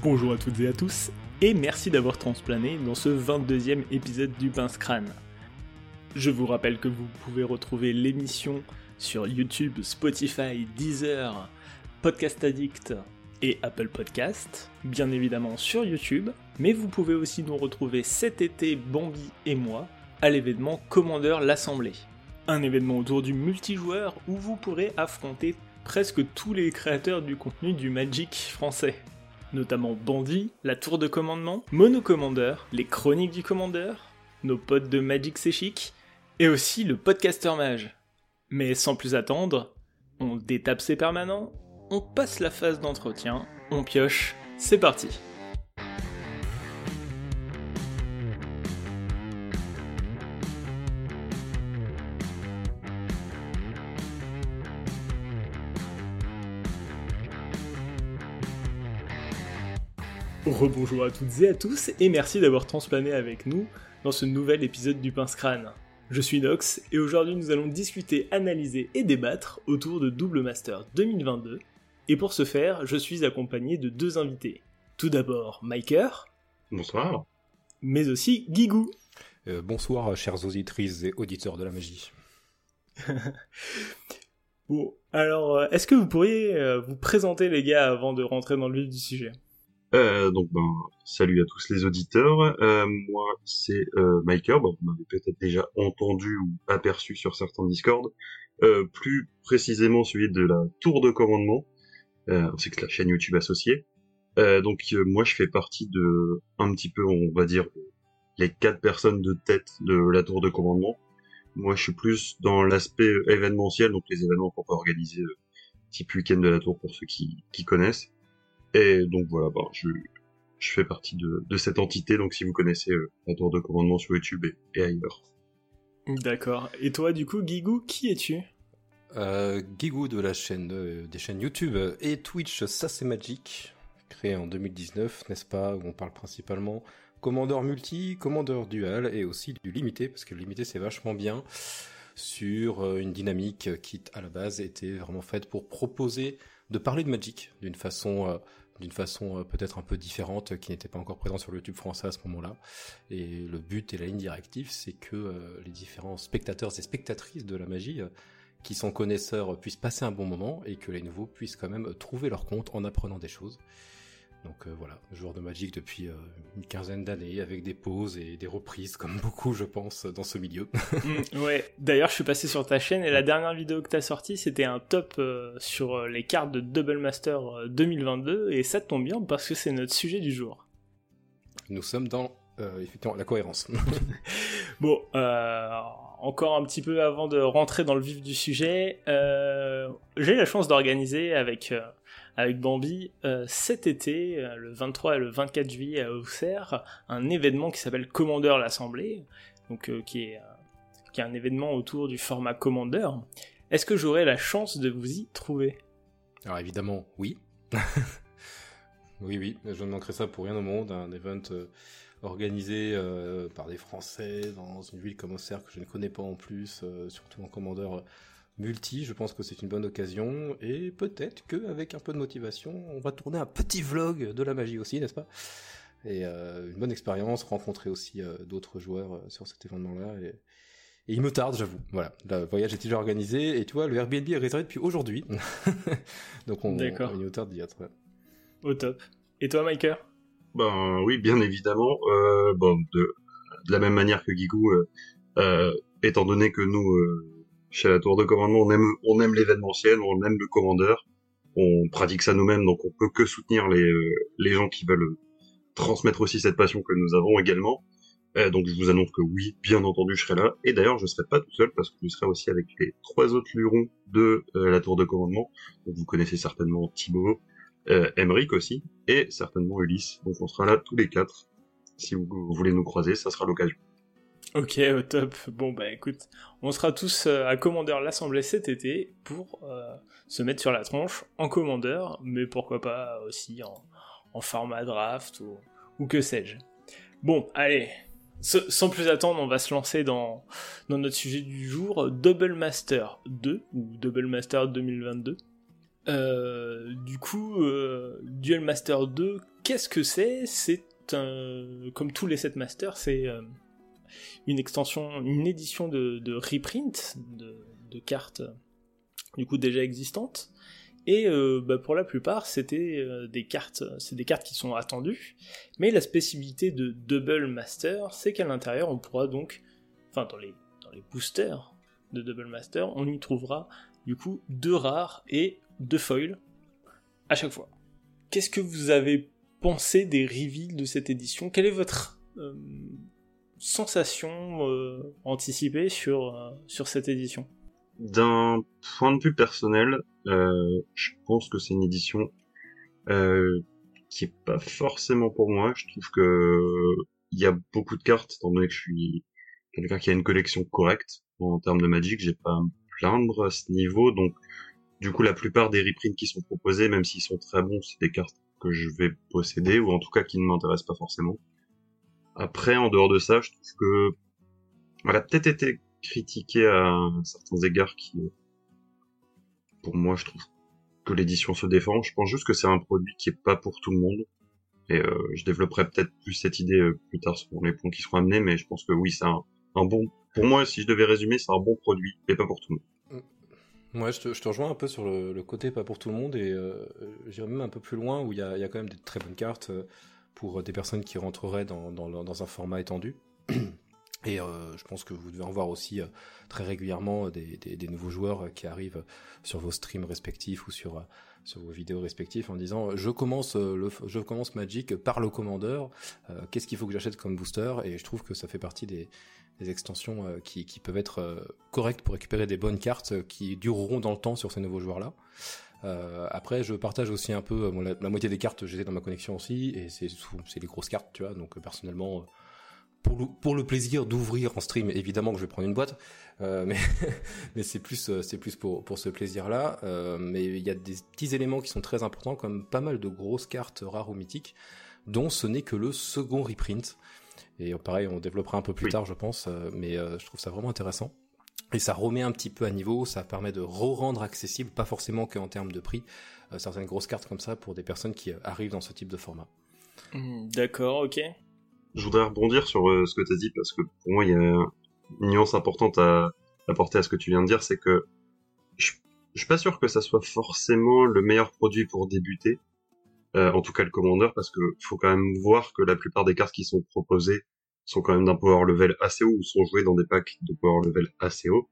Bonjour à toutes et à tous, et merci d'avoir transplané dans ce 22e épisode du Pince Crâne. Je vous rappelle que vous pouvez retrouver l'émission sur YouTube, Spotify, Deezer, Podcast Addict et Apple Podcast, bien évidemment sur YouTube, mais vous pouvez aussi nous retrouver cet été, Bambi et moi, à l'événement Commandeur l'Assemblée. Un événement autour du multijoueur où vous pourrez affronter presque tous les créateurs du contenu du Magic français. Notamment Bandit, la tour de commandement, Monocommander, les chroniques du commandeur, nos potes de Magic C'est Chic, et aussi le podcaster mage. Mais sans plus attendre, on détape ses permanents, on passe la phase d'entretien, on pioche, c'est parti. Rebonjour à toutes et à tous et merci d'avoir transplané avec nous dans ce nouvel épisode du Pince Crâne. Je suis Nox et aujourd'hui nous allons discuter, analyser et débattre autour de Double Master 2022 et pour ce faire je suis accompagné de deux invités. Tout d'abord Miker. Bonsoir. Mais aussi Guigou. Euh, bonsoir chers auditrices et auditeurs de la magie. bon, alors euh, est-ce que vous pourriez euh, vous présenter les gars avant de rentrer dans le vif du sujet? Euh, donc ben salut à tous les auditeurs. Euh, moi c'est euh, vous m'avez peut-être déjà entendu ou aperçu sur certains Discord. Euh, plus précisément celui de la tour de commandement, euh, c'est que la chaîne YouTube associée. Euh, donc euh, moi je fais partie de un petit peu on va dire les quatre personnes de tête de la tour de commandement. Moi je suis plus dans l'aspect événementiel, donc les événements qu'on peut organiser type week-end de la tour pour ceux qui, qui connaissent. Et donc voilà, bah, je, je fais partie de, de cette entité, donc si vous connaissez euh, la tour de commandement sur YouTube et, et ailleurs. D'accord. Et toi, du coup, Guigou, qui es-tu? Euh, Guigou de la chaîne euh, des chaînes YouTube et Twitch, ça c'est Magic, créé en 2019, n'est-ce pas, où on parle principalement commandeur multi, commandeur dual et aussi du limité, parce que le limité c'est vachement bien sur euh, une dynamique qui à la base était vraiment faite pour proposer de parler de Magic d'une façon, euh, d'une façon euh, peut-être un peu différente, qui n'était pas encore présente sur le YouTube français à ce moment-là. Et le but et la ligne directive, c'est que euh, les différents spectateurs et spectatrices de la magie, euh, qui sont connaisseurs, puissent passer un bon moment et que les nouveaux puissent quand même trouver leur compte en apprenant des choses. Donc euh, voilà, joueur de Magic depuis euh, une quinzaine d'années, avec des pauses et des reprises, comme beaucoup, je pense, dans ce milieu. Mm, ouais, d'ailleurs, je suis passé sur ta chaîne et la dernière vidéo que t'as sortie, c'était un top euh, sur les cartes de Double Master euh, 2022 et ça tombe bien parce que c'est notre sujet du jour. Nous sommes dans effectivement la cohérence. Bon, encore un petit peu avant de rentrer dans le vif du sujet, j'ai eu la chance d'organiser avec avec Bambi euh, cet été, euh, le 23 et le 24 juillet à Auxerre, un événement qui s'appelle Commandeur l'Assemblée, donc euh, qui est qui est un événement autour du format Commander. Est-ce que j'aurai la chance de vous y trouver? Alors évidemment, oui. oui, oui, je ne manquerai ça pour rien au monde, un event organisé par des Français dans une ville comme Auxerre que je ne connais pas en plus, surtout en commandeur multi, je pense que c'est une bonne occasion, et peut-être qu'avec un peu de motivation, on va tourner un petit vlog de la magie aussi, n'est-ce pas? Et euh, une bonne expérience, rencontrer aussi euh, d'autres joueurs euh, sur cet événement-là, et, et il me tarde, j'avoue. Voilà, le voyage est déjà organisé, et tu vois, le Airbnb est réservé depuis aujourd'hui. Donc on, D'accord. on, il nous tarde d'y être. Au top. Et toi, Miker Ben oui, bien évidemment. Euh, bon, de, de la même manière que Guigou, euh, euh, étant donné que nous, euh, chez la tour de commandement, on aime, on aime l'événementiel, on aime le commandeur, on pratique ça nous-mêmes, donc on peut que soutenir les, euh, gens qui veulent transmettre aussi cette passion que nous avons également. Euh, donc je vous annonce que oui, bien entendu, je serai là. Et d'ailleurs, je serai pas tout seul parce que je serai aussi avec les trois autres lurons de euh, la tour de commandement. Vous connaissez certainement Thibaut, euh, Emeric aussi, et certainement Ulysse. Donc on sera là tous les quatre. Si vous voulez nous croiser, ça sera l'occasion. Ok, au top. Bon, bah écoute, on sera tous euh, à Commandeur l'Assemblée cet été pour euh, se mettre sur la tronche en Commandeur, mais pourquoi pas aussi en, format draft ou, que sais-je. Bon, allez, sans plus attendre, on va se lancer dans, notre sujet du jour, Double Master 2, ou Double Master 2022. Euh, du coup, euh, Master 2, qu'est-ce que c'est? C'est comme tous les set masters, c'est une extension, une édition de, reprint de, cartes du coup déjà existantes. Et bah, pour la plupart, c'était des cartes, c'est des cartes qui sont attendues. Mais la spécificité de Double Master, c'est qu'à l'intérieur, on pourra donc, enfin dans les dans les boosters de Double Master, on y trouvera du coup deux rares et deux foils à chaque fois. Qu'est-ce que vous avez pensé des reveals de cette édition? Quelle est votre euh, sensation euh, anticipée sur, euh, sur cette édition D'un point de vue personnel, je pense que c'est une édition qui est pas forcément pour moi. Je trouve que il y a beaucoup de cartes, étant donné que je suis quelqu'un qui a une collection correcte en termes de Magic, j'ai pas à me plaindre à ce niveau, donc du coup la plupart des reprints qui sont proposés, même s'ils sont très bons, c'est des cartes que je vais posséder, ou en tout cas qui ne m'intéressent pas forcément. Après, en dehors de ça, je trouve que elle a peut-être été critiquée à certains égards qui, pour moi, je trouve que l'édition se défend. Je pense juste que c'est un produit qui est pas pour tout le monde. Et euh, je développerai peut-être plus cette idée euh, plus tard sur les points qui seront amenés, mais je pense que oui, c'est un, bon. Pour moi, si je devais résumer, c'est un bon produit, mais pas pour tout le monde. Moi, je te, rejoins un peu sur le, côté pas pour tout le monde et euh, j'irais même un peu plus loin où il y a, quand même des très bonnes cartes euh, pour des personnes qui rentreraient dans, un format étendu. Et euh, je pense que vous devez en voir aussi très régulièrement des, nouveaux joueurs qui arrivent sur vos streams respectifs ou sur vos vidéos respectifs en disant je commence le je commence Magic par le commandeur qu'est-ce qu'il faut que j'achète comme booster? Et je trouve que ça fait partie des extensions euh, qui, peuvent être euh, correctes pour récupérer des bonnes cartes euh, qui dureront dans le temps sur ces nouveaux joueurs-là. après, je partage aussi un peu la, moitié des cartes, j'étais dans ma connexion aussi, et c'est c'est les grosses cartes, tu vois. Donc personnellement, pour le, pour le plaisir d'ouvrir en stream, évidemment que je vais prendre une boîte, mais mais c'est plus c'est plus pour pour ce plaisir-là. mais il y a des petits éléments qui sont très importants, comme pas mal de grosses cartes rares ou mythiques, dont ce n'est que le second reprint. Et pareil, on développera un peu plus tard, je pense, euh, mais euh, je trouve ça vraiment intéressant. Et ça remet un petit peu à niveau, ça permet de re-rendre accessible, pas forcément qu'en termes de prix, euh, certaines grosses cartes comme ça pour des personnes qui arrivent dans ce type de format. Hmm, d'accord, ok. Je voudrais rebondir sur ce que tu as dit parce que pour moi il y a une nuance importante à apporter à ce que tu viens de dire, c'est que je, je suis pas sûr que ça soit forcément le meilleur produit pour débuter, euh, en tout cas le commandeur, parce que faut quand même voir que la plupart des cartes qui sont proposées sont quand même d'un power level assez haut ou sont jouées dans des packs de power level assez haut.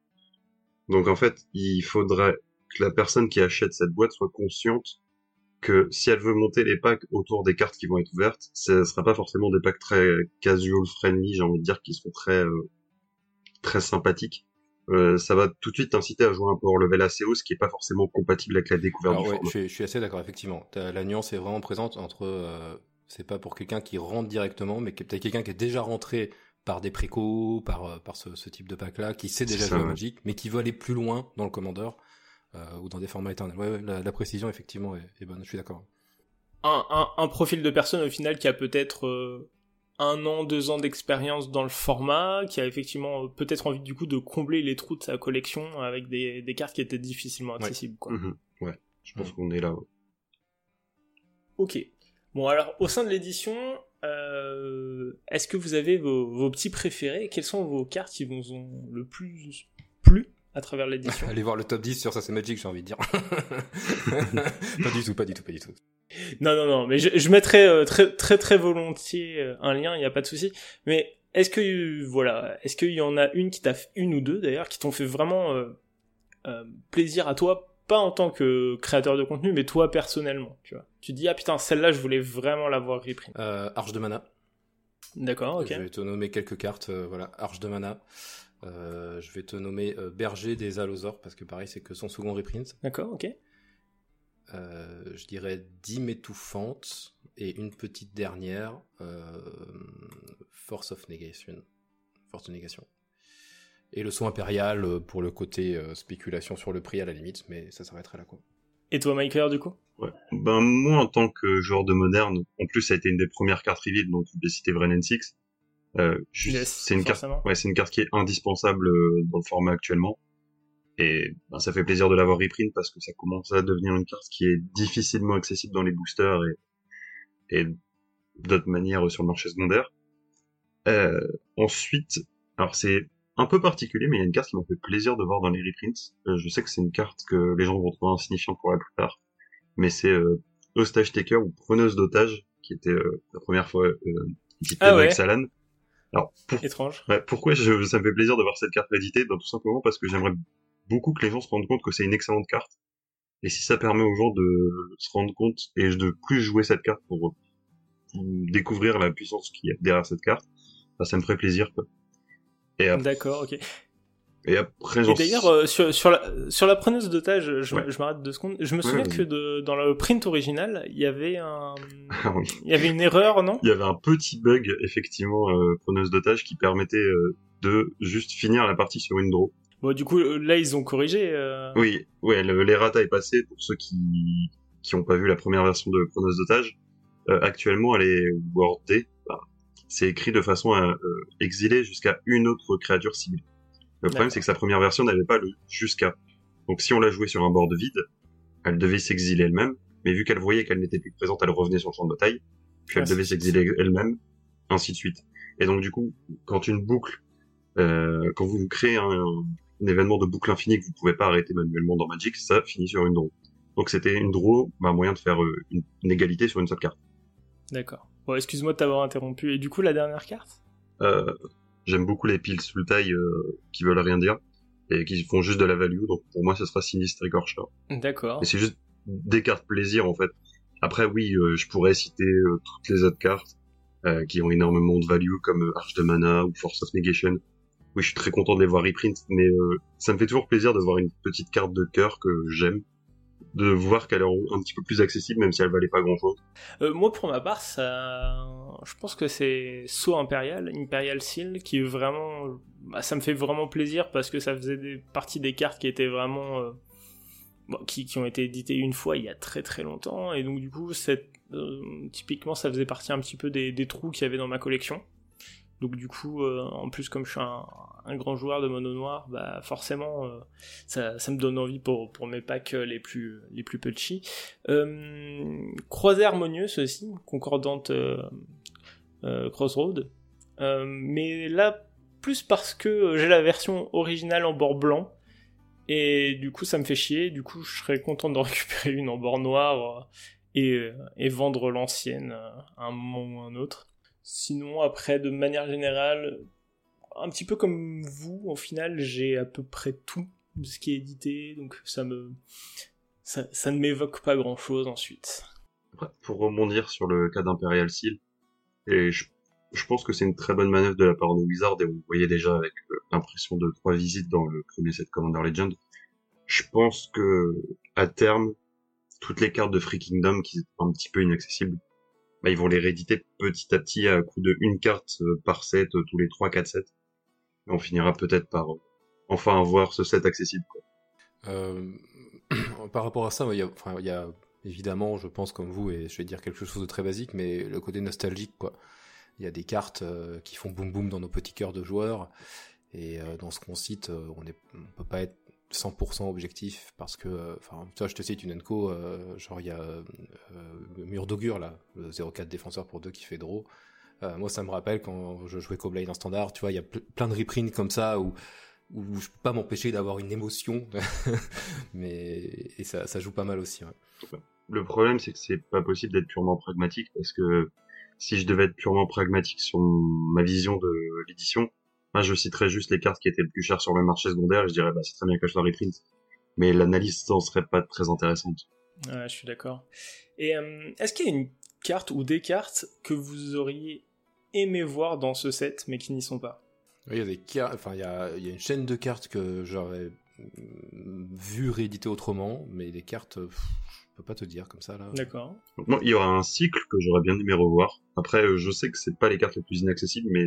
Donc en fait, il faudrait que la personne qui achète cette boîte soit consciente que si elle veut monter les packs autour des cartes qui vont être ouvertes, ce sera pas forcément des packs très casual friendly, j'ai envie de dire, qui seront très euh, très sympathiques. Euh, ça va tout de suite t'inciter à jouer un power level assez haut, ce qui est pas forcément compatible avec la découverte du ouais, Je, suis, assez d'accord, effectivement. La nuance est vraiment présente entre, euh, c'est pas pour quelqu'un qui rentre directement, mais peut-être quelqu'un qui est déjà rentré par des précos, par, euh, par ce, ce type de pack-là, qui sait déjà jouer Magic, mais qui veut aller plus loin dans le Commander, euh, ou dans des formats éternels. Ouais, la, la, précision, effectivement, est, est bonne, je suis d'accord. Un, un, un, profil de personne, au final, qui a peut-être euh, un an, deux ans d'expérience dans le format, qui a effectivement euh, peut-être envie du coup de combler les trous de sa collection avec des, des cartes qui étaient difficilement accessibles. Ouais, quoi. ouais. je pense qu'on est là. Ok. Bon alors au sein de l'édition, euh, est-ce que vous avez vos, vos, petits préférés? Quelles sont vos cartes qui vous ont le plus plu à travers l'édition? Allez voir le top 10 sur ça c'est magique j'ai envie de dire. pas du tout, pas du tout, pas du tout. Non, non, non, mais je, je mettrais euh, très, très, très volontiers euh, un lien, il n'y a pas de souci. Mais est-ce que, voilà, est-ce qu'il y en a une qui t'a fait, une ou deux d'ailleurs, qui t'ont fait vraiment plaisir à toi, pas en tant que créateur de contenu, mais toi personnellement, tu vois. Tu dis, ah putain, celle-là, je voulais vraiment l'avoir repris. Arche de mana. D'accord, ok. Je vais te nommer quelques cartes, voilà, Arche de mana. je vais te nommer Berger des Allosaures, parce que pareil, c'est que son second reprint. D'accord, ok. Euh, je dirais 10 étouffantes et une petite dernière, euh, Force of Negation. Force de négation. Et le son impérial euh, pour le côté spéculation sur le prix à la limite, mais ça s'arrêterait là quoi. Et toi, Michael, du coup? Ouais. Ben moi, en tant que joueur de moderne, en plus ça a été une des premières cartes reveal, donc je vais citer Vrennen Six. Euh, c'est une carte, ouais, c'est une carte qui est indispensable dans le format actuellement. Et ben, ça fait plaisir de l'avoir reprint parce que ça commence à devenir une carte qui est difficilement accessible dans les boosters et, et d'autres manières sur le marché secondaire. Euh, ensuite, alors c'est un peu particulier, mais il y a une carte qui m'a fait plaisir de voir dans les reprints. Euh, je sais que c'est une carte que les gens vont trouver insignifiante pour la plupart, mais c'est euh, Hostage Taker ou Preneuse d'otage, qui était euh, la première fois euh, ah ouais. avec Salan. Alors, pour... étrange. Ouais, pourquoi je, ça me fait plaisir de voir cette carte éditée? Ben, Tout simplement parce que j'aimerais beaucoup que les gens se rendent compte que c'est une excellente carte. Et si ça permet aux gens de se rendre compte et de plus jouer cette carte pour découvrir la puissance qu'il y a derrière cette carte, bah, ça me ferait plaisir. Quoi. D'accord, ok. Et après, et d'ailleurs, euh, sur, sur, la, sur la preneuse d'otage, je, je m'arrête deux secondes. Je me souviens que de, dans le print original, il y avait un, ah, oui. il y avait une erreur, non? Il y avait un petit bug, effectivement, euh, preneuse d'otage qui permettait euh, de juste finir la partie sur une draw. Bon, du coup, là, ils ont corrigé. Euh... Oui, ouais, l'errata est passée pour ceux qui qui ont pas vu la première version de preneuse d'otage. Euh, actuellement, elle est wordée. Bah, c'est écrit de façon à exiler jusqu'à une autre créature ciblée. Le problème, c'est que sa première version n'avait pas le jusqu'à. Donc si on la jouait sur un board vide, elle devait s'exiler elle-même, mais vu qu'elle voyait qu'elle n'était plus présente, elle revenait sur le champ de bataille, puis elle devait s'exiler elle-même, ainsi de suite. Et donc du coup, quand une boucle, euh, quand vous créez un, un, événement de boucle infinie que vous pouvez pas arrêter manuellement dans Magic, ça finit sur une draw. Donc c'était une draw, bah, un moyen de faire euh, une, une, égalité sur une seule carte. D'accord. Bon, excuse-moi de t'avoir interrompu. Et du coup, la dernière carte? Euh, J'aime beaucoup les piles full taille euh, qui veulent rien dire et qui font juste de la value. Donc pour moi, ce sera Sinistre Gorcher. D'accord. Et c'est juste des cartes plaisir en fait. Après, oui, euh, je pourrais citer euh, toutes les autres cartes euh, qui ont énormément de value comme Arche de Mana ou Force of Negation. Oui, je suis très content de les voir reprint, mais ça me fait toujours plaisir de voir une petite carte de cœur que j'aime de voir qu'elle est un petit peu plus accessible, même si elle valait pas grand chose. Euh, moi, pour ma part, je pense que c'est Saut Impérial, Imperial Seal, qui vraiment, bah, ça me fait vraiment plaisir parce que ça faisait partie des cartes qui étaient vraiment, euh... qui, ont été éditées une fois il y a très très longtemps, et donc du coup, euh, typiquement, ça faisait partie un petit peu des trous qu'il y avait dans ma collection. Donc du coup, euh, en plus comme je suis un, grand joueur de mono noir, bah forcément euh, ça, me donne envie pour, mes packs les plus les plus. Euh, Croisée harmonieuse aussi, concordante euh, euh, Crossroad. mais là, plus parce que j'ai la version originale en bord blanc. Et du coup, ça me fait chier. Du coup, je serais content de récupérer une en bord noir et, et vendre l'ancienne à un moment ou à un autre. Sinon, après, de manière générale, un petit peu comme vous, au final, j'ai à peu près tout de ce qui est édité, donc ça me, ça, ne m'évoque pas grand chose ensuite. Pour rebondir sur le cas d'Imperial Seal, et je, je pense que c'est une très bonne manœuvre de la part de Wizard, et vous voyez déjà avec l'impression de trois visites dans le premier set Commander Legend. Je pense que, à terme, toutes les cartes de Free Kingdom qui étaient un petit peu inaccessibles, bah, ils vont les rééditer petit à petit à coup de une carte euh, par set euh, tous les 3-4 sets. Et on finira peut-être par euh, enfin avoir ce set accessible. Par rapport à ça, il y, a, évidemment, je pense comme vous, et je vais dire quelque chose de très basique, mais le côté nostalgique, quoi. Il y a des cartes qui font boum boum dans nos petits cœurs de joueurs, et dans ce qu'on cite, on, on peut pas être 100% objectif parce que enfin toi je te cite une enco euh, genre il y a euh, mur d'augure là le 04 défenseur pour deux qui fait draw. Euh, moi ça me rappelle quand je jouais Coblade en standard tu vois il y a plein de reprints comme ça où où je peux pas m'empêcher d'avoir une émotion. Mais et ça joue pas mal aussi le problème c'est que c'est pas possible d'être purement pragmatique parce que si je devais être purement pragmatique sur ma vision de l'édition Moi, je citerais juste les cartes qui étaient le plus chères sur le marché secondaire et je dirais, bah, c'est très bien que je la reprint. Mais l'analyse n'en serait pas très intéressante. Ouais, je suis d'accord. Et euh, est-ce qu'il y a une carte ou des cartes que vous auriez aimé voir dans ce set, mais qui n'y sont pas? Il y a des cartes, enfin, il y a, il y a une chaîne de cartes que j'aurais vu rééditer autrement, mais des cartes, pff, je peux pas te dire comme ça là. D'accord. Moi, il y aura un cycle que j'aurais bien aimé revoir. Après, je sais que c'est pas les cartes les plus inaccessibles, mais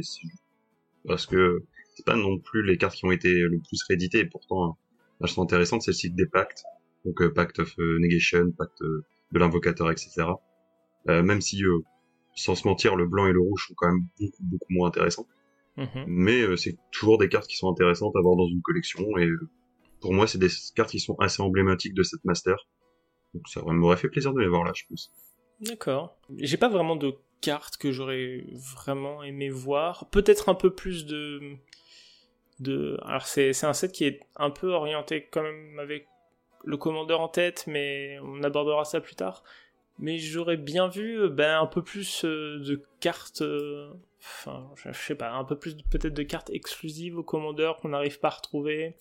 parce que c'est pas non plus les cartes qui ont été le plus rééditées, et pourtant elles sont intéressantes, c'est le cycle des pactes, donc euh, Pact of euh, Negation, Pacte de l'invocateur, etc. Euh, même si, euh, sans se mentir, le blanc et le rouge sont quand même beaucoup beaucoup moins intéressants, Mhm. mais euh, c'est toujours des cartes qui sont intéressantes à avoir dans une collection, et euh, pour moi c'est des cartes qui sont assez emblématiques de cette master, donc ça m'aurait fait plaisir de les voir là, je pense. D'accord. J'ai pas vraiment de cartes que j'aurais vraiment aimé voir. Peut-être un peu plus de... de... Alors c'est un set qui est un peu orienté quand même avec le commandeur en tête, mais on abordera ça plus tard. Mais j'aurais bien vu euh, ben, un peu plus euh, de cartes, euh, enfin je, sais pas, un peu plus peut-être de cartes exclusives au commandeur qu'on n'arrive pas à retrouver.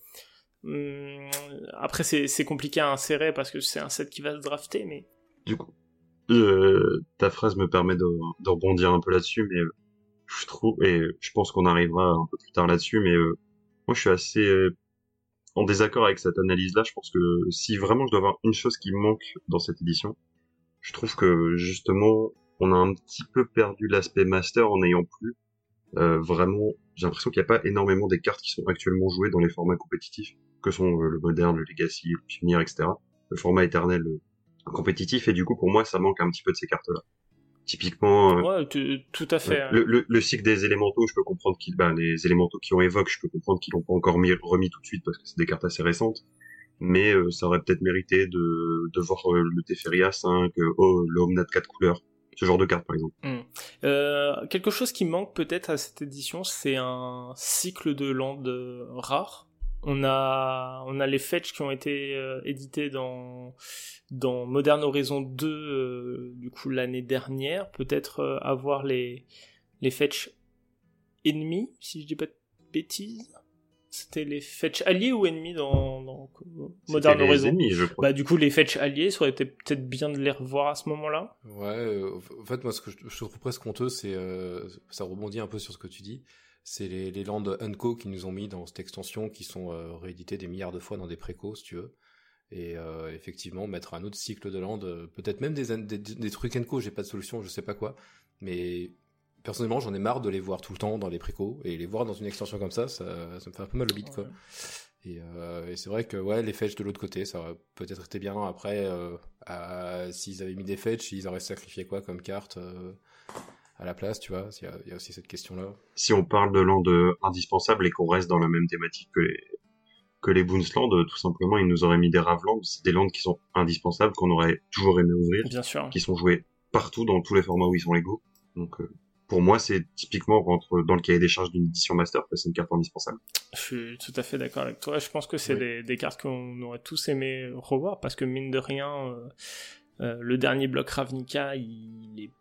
Hum, après c'est compliqué à insérer parce que c'est un set qui va se drafter, mais... Du coup, euh, ta phrase me permet de, de rebondir un peu là-dessus, mais je trouve, et je pense qu'on arrivera un peu plus tard là-dessus, mais moi je suis assez en désaccord avec cette analyse-là. Je pense que si vraiment je dois avoir une chose qui manque dans cette édition, je trouve que justement on a un petit peu perdu l'aspect master en n'ayant plus euh, vraiment. J'ai l'impression qu'il n'y a pas énormément des cartes qui sont actuellement jouées dans les formats compétitifs, que sont euh, le moderne, le legacy, le pionnier, etc. Le format éternel euh, compétitif et du coup pour moi ça manque un petit peu de ces cartes-là. Typiquement, ouais, tout à fait. Le, le, le, cycle des élémentaux, je peux comprendre qu'ils, ben, les élémentaux qui ont évoqué, je peux comprendre qu'ils l'ont pas encore mis, remis tout de suite parce que c'est des cartes assez récentes mais euh, ça aurait peut-être mérité de, de voir euh, le Teferia 5, euh, oh, le Omnat 4 couleurs, ce genre de carte par exemple. Hmm. Euh, quelque chose qui manque peut-être à cette édition, c'est un cycle de land rare. On a, on a les fetch qui ont été édités dans, dans Modern Horizon 2 du coup l'année dernière. Peut-être avoir les, les fetch ennemis, si je dis pas de bêtises. C'était les fetch alliés ou ennemis dans, dans Modern Horizon ennemis, je crois. Bah du coup les fetch alliés, ça aurait été peut-être bien de les revoir à ce moment-là. Ouais, euh, en fait moi ce que je, je trouve presque honteux, c'est euh, ça rebondit un peu sur ce que tu dis. C'est les, les lands Unco qui nous ont mis dans cette extension, qui sont euh, réédités des milliards de fois dans des précos, si tu veux. Et euh, effectivement, mettre un autre cycle de land, euh, peut-être même des, des, des trucs Enco, j'ai pas de solution, je sais pas quoi, mais personnellement, j'en ai marre de les voir tout le temps dans les précos et les voir dans une extension comme ça, ça, ça me fait un peu mal au bit, quoi. Et, euh, et c'est vrai que ouais, les fetch de l'autre côté, ça aurait peut-être été bien. Après, euh, s'ils avaient mis des fetch, ils auraient sacrifié quoi comme carte euh, à la place, tu vois Il y a, y a, aussi cette question-là. Si on parle de land indispensable et qu'on reste dans la même thématique que les que les Boonsland, tout simplement, ils nous auraient mis des Ravlands. C'est des lands qui sont indispensables, qu'on aurait toujours aimé ouvrir, Bien sûr. qui sont joués partout dans tous les formats où ils sont légaux. Donc euh, pour moi, c'est typiquement rentre dans le cahier des charges d'une édition master, parce que c'est une carte indispensable. Je suis tout à fait d'accord avec toi. Je pense que c'est oui. des, des, cartes qu'on aurait tous aimé revoir, parce que mine de rien, euh, euh, le dernier bloc Ravnica, il est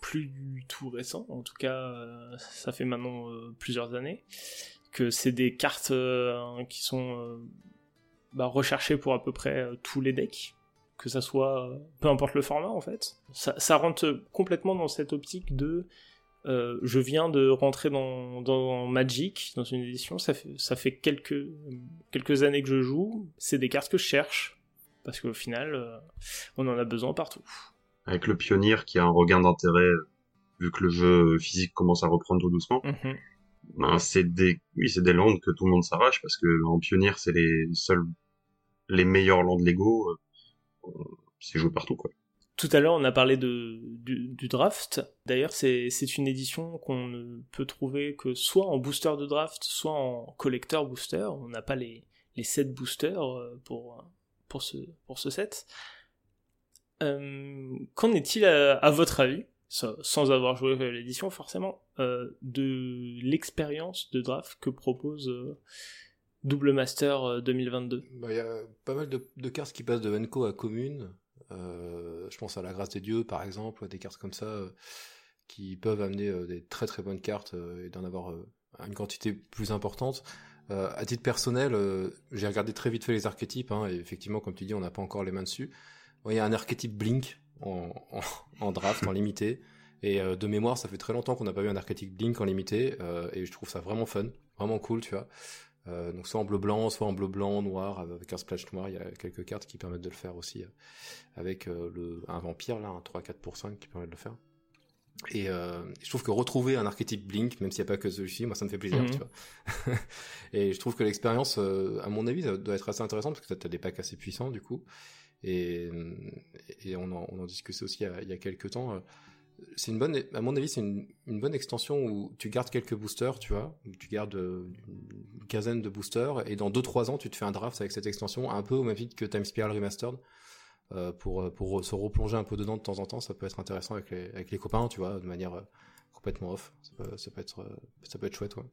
plus du tout récent. En tout cas, euh, ça fait maintenant plusieurs années que c'est des cartes qui sont bah, recherchées pour à peu près tous les decks que ça soit peu importe le format en fait. Ça, rentre complètement dans cette optique de euh, je viens de rentrer dans, Magic, dans une édition, ça fait, quelques, années que je joue, c'est des cartes que je cherche, parce qu'au final, euh, on en a besoin partout. Avec le pionnier qui a un regain d'intérêt, vu que le jeu physique commence à reprendre tout doucement, -hmm. ben, c'est des, oui, c'est des landes que tout le monde s'arrache, parce que en pionnier, c'est les seuls, les meilleurs landes Lego, euh, c'est joué partout, quoi. Tout à l'heure, on a parlé de, du, du draft. D'ailleurs, c'est une édition qu'on ne peut trouver que soit en booster de draft, soit en collector booster. On n'a pas les, les 7 boosters pour, pour, ce, pour ce set. Euh, Qu'en est-il à, à, votre avis, sans avoir joué l'édition forcément, euh, de l'expérience de draft que propose euh, Double Master 2022 Il bah, y a pas mal de, cartes qui passent de Venco à commune. Euh, je pense à la grâce des dieux, par exemple, des cartes comme ça euh, qui peuvent amener euh, des très très bonnes cartes et d'en avoir une quantité plus importante. à titre personnel, j'ai regardé très vite fait les archétypes, hein, et effectivement, comme tu dis, on n'a pas encore les mains dessus. Il y a un archétype Blink en, en, en draft, en limité. Et euh, de mémoire, ça fait très longtemps qu'on n'a pas eu un archétype Blink en limité, euh, et je trouve ça vraiment fun, vraiment cool, tu vois. Euh, donc soit en bleu blanc, soit en bleu blanc, noir, avec un splash noir, il y a quelques cartes qui permettent de le faire aussi, avec le, un vampire là, un 3-4 pour 5 qui permet de le faire. Et je trouve que retrouver un archétype Blink, même s'il n'y a pas que celui-ci, moi ça me fait plaisir, mmh. tu vois. et je trouve que l'expérience, à mon avis, ça doit être assez intéressante parce que tu as des packs assez puissants du coup. Et, on, en, on en discutait aussi il y a, il y a quelques temps. Euh, c'est une bonne, à mon avis, c'est une, une, bonne extension où tu gardes quelques boosters, tu vois, tu gardes une quinzaine de boosters et dans 2-3 ans, tu te fais un draft avec cette extension, un peu au même titre que Time Spiral Remastered. pour, pour se replonger un peu dedans de temps en temps, ça peut être intéressant avec les, avec les copains, tu vois, de manière complètement off. Ça peut, être, ça peut être chouette, ouais.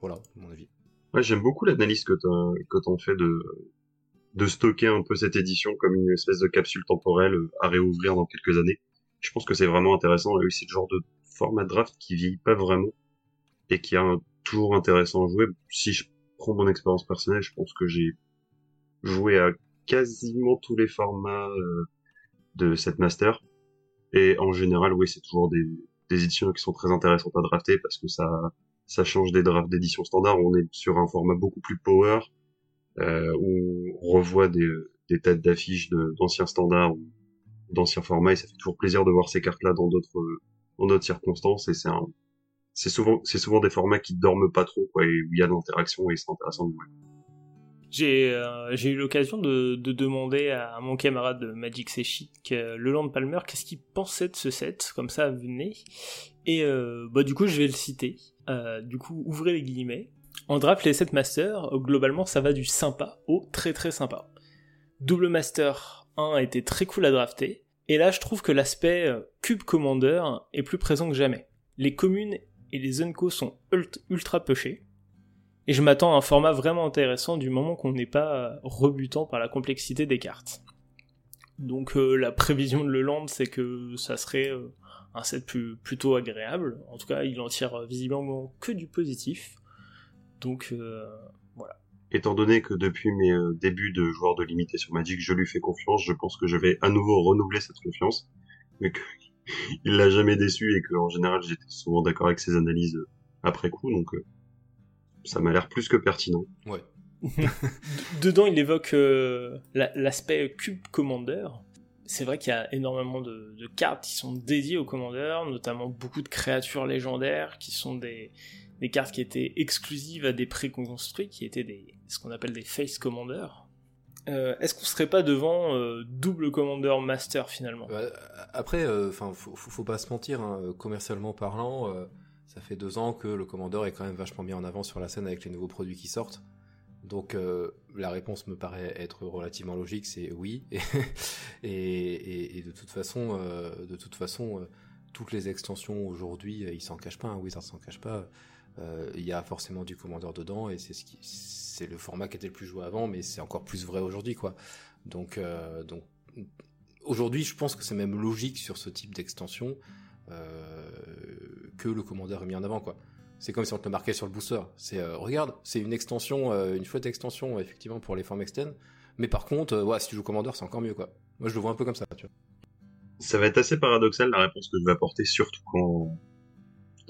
Voilà, mon avis. J'aime beaucoup l'analyse que t'en fais de, de stocker un peu cette édition comme une espèce de capsule temporelle à réouvrir dans quelques années. Je pense que c'est vraiment intéressant et c'est le genre de format draft qui vieillit pas vraiment et qui est toujours intéressant à jouer. Si je prends mon expérience personnelle, je pense que j'ai joué à quasiment tous les formats euh, de cette master. Et en général, oui, c'est toujours des, éditions qui sont très intéressantes à drafter parce que ça, ça change des drafts d'édition standard. On est sur un format beaucoup plus power, euh, où on revoit des, têtes d'affiches d'anciens standards ou d'anciens formats et ça fait toujours plaisir de voir ces cartes-là dans d'autres circonstances et c'est souvent des formats qui dorment pas trop et où il y a de l'interaction et c'est intéressant de J'ai euh, j'ai eu l'occasion de, de, demander à mon camarade de Magic Chic, euh, le Land Palmer, qu'est-ce qu'il pensait de ce set, comme ça venez. Et euh, bah du coup je vais le citer. Euh, du coup ouvrez les guillemets. En draft, les 7 masters, globalement, ça va du sympa au très très sympa. Double master 1 a été très cool à drafter, et là je trouve que l'aspect euh, Cube Commander est plus présent que jamais. Les communes et les uncos sont ultra pushés, et je m'attends à un format vraiment intéressant du moment qu'on n'est pas euh, rebutant par la complexité des cartes. Donc euh, la prévision de Leland c'est que ça serait un set plutôt agréable, en tout cas il en tire visiblement que du positif. Donc euh, voilà. Étant donné que depuis mes euh, débuts de joueur de limité sur Magic, je lui fais confiance, je pense que je vais à nouveau renouveler cette confiance, mais qu'il l'a jamais déçu et qu'en général j'étais souvent d'accord avec ses analyses euh, après coup, donc ça m'a l'air plus que pertinent. Ouais. Dedans, il évoque l'aspect Cube Commander. C'est vrai qu'il y a énormément de, de, cartes qui sont dédiées au Commander, notamment beaucoup de créatures légendaires qui sont des, des cartes qui étaient exclusives à des pré-construits, qui étaient des, ce qu'on appelle des face commanders. Euh, Est-ce qu'on serait pas devant euh, double commander master finalement? Bah, Après, euh, enfin, faut, faut, pas se mentir, hein, commercialement parlant, euh, ça fait deux ans que le commandeur est quand même vachement bien en avant sur la scène avec les nouveaux produits qui sortent. Donc la réponse me paraît être relativement logique, c'est oui. et, de toute façon, de toute façon, toutes les extensions aujourd'hui, ils s'en cachent pas, hein, Wizard s'en cache pas euh, il y a forcément du commandeur dedans et c'est le format qui était le plus joué avant mais c'est encore plus vrai aujourd'hui quoi. Donc euh, aujourd'hui je pense que c'est même logique sur ce type d'extension euh, que le commandeur est mis en avant quoi. C'est comme si on te le marquait sur le booster. C'est regarde c'est une extension une chouette extension effectivement pour les formes externes mais par contre ouais, si tu joues commandeur c'est encore mieux quoi. Moi je le vois un peu comme ça tu ça va être assez paradoxal la réponse que je vais apporter surtout quand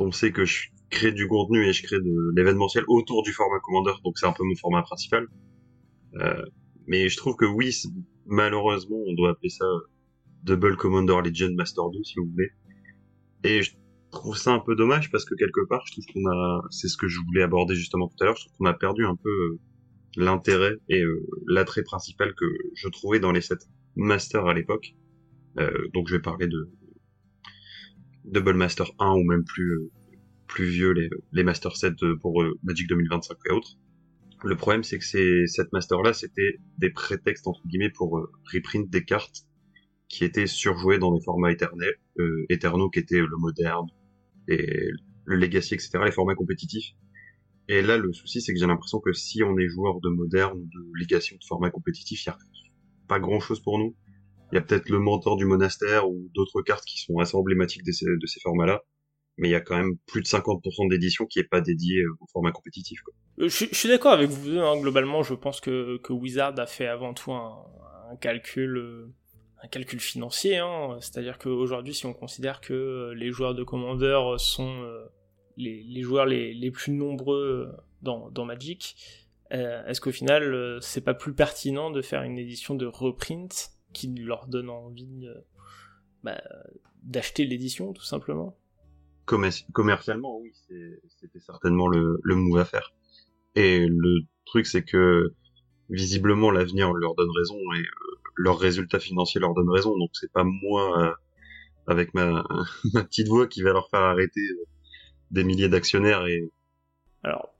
on sait que je crée du contenu et je crée de l'événementiel autour du format Commander, donc c'est un peu mon format principal. Euh, mais je trouve que oui, malheureusement, on doit appeler ça Double Commander Legend Master 2, si vous voulez. Et je trouve ça un peu dommage parce que quelque part, c'est ce que je voulais aborder justement tout à l'heure, je trouve qu'on a perdu un peu euh, l'intérêt et euh, l'attrait principal que je trouvais dans les sets Master à l'époque. donc je vais parler de Double Master 1 ou même plus plus vieux, les, les Master 7 pour euh, Magic 2025 et autres. Le problème, c'est que ces cette Master-là, c'était des prétextes, entre guillemets, pour euh, reprint des cartes qui étaient surjouées dans des formats éternels, euh, éternaux, qui étaient le moderne, et le legacy, etc., les formats compétitifs. Et là, le souci, c'est que j'ai l'impression que si on est joueur de moderne de legacy ou de format compétitif, il n'y a pas grand chose pour nous. Il y a peut-être le mentor du monastère ou d'autres cartes qui sont assez emblématiques de ces, formats-là mais il y a quand même plus de 50% d'édition qui est pas dédiée euh, au format compétitif. Euh, je, suis d'accord avec vous deux. Hein. Globalement, je pense que, Wizard a fait avant tout un, calcul, euh, un calcul financier. Hein. C'est-à-dire qu'aujourd'hui, si on considère que les joueurs de Commander sont les, joueurs les, plus nombreux dans, dans Magic, est-ce qu'au final, c'est pas plus pertinent de faire une édition de reprint qui leur donne envie bah, d'acheter l'édition, tout simplement commercialement, oui, c'était certainement le, le move à faire. Et le truc, c'est que visiblement l'avenir leur donne raison et euh, leurs résultats financiers leur donnent raison. Donc c'est pas moi euh, avec ma, ma, petite voix qui va leur faire arrêter euh, des milliers d'actionnaires et alors,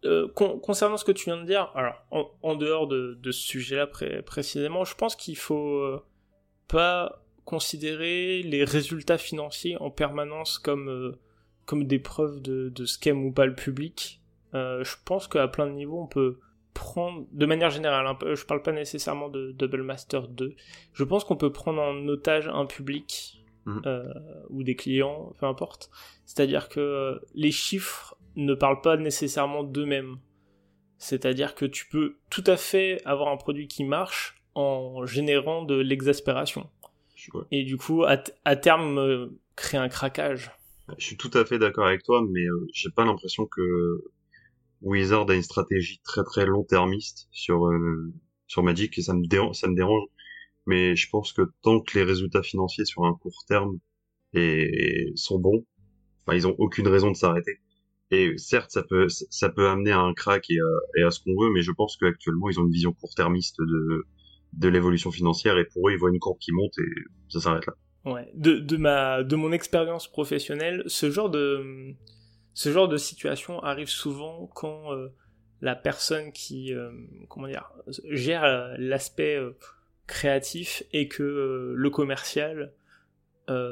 concernant ce que tu viens de dire, alors en, dehors de, de ce sujet-là précisément, je pense qu'il faut pas considérer les résultats financiers en permanence comme euh, comme des preuves de, de ce qu'aime ou pas le public. Euh, je pense qu'à plein de niveaux, on peut prendre, de manière générale, peu, je parle pas nécessairement de Double Master 2, je pense qu'on peut prendre en otage un public Mhm. euh, ou des clients, peu importe. C'est-à-dire que les chiffres ne parlent pas nécessairement d'eux-mêmes. C'est-à-dire que tu peux tout à fait avoir un produit qui marche en générant de l'exaspération. Ouais. Et du coup, à, à terme, euh, créer un craquage. Je suis tout à fait d'accord avec toi, mais euh, j'ai pas l'impression que Wizard a une stratégie très très long-termiste sur euh, sur Magic et ça me dérange, ça me dérange. Mais je pense que tant que les résultats financiers sur un court terme et, sont bons, enfin ils ont aucune raison de s'arrêter. Et certes, ça peut ça peut amener à un crack et à, et à ce qu'on veut, mais je pense qu'actuellement ils ont une vision court-termiste de de l'évolution financière et pour eux ils voient une courbe qui monte et ça s'arrête là. Ouais. De, de ma, de mon expérience professionnelle, ce genre de, ce genre de situation arrive souvent quand euh, la personne qui, euh, comment dire, gère euh, l'aspect créatif et que le commercial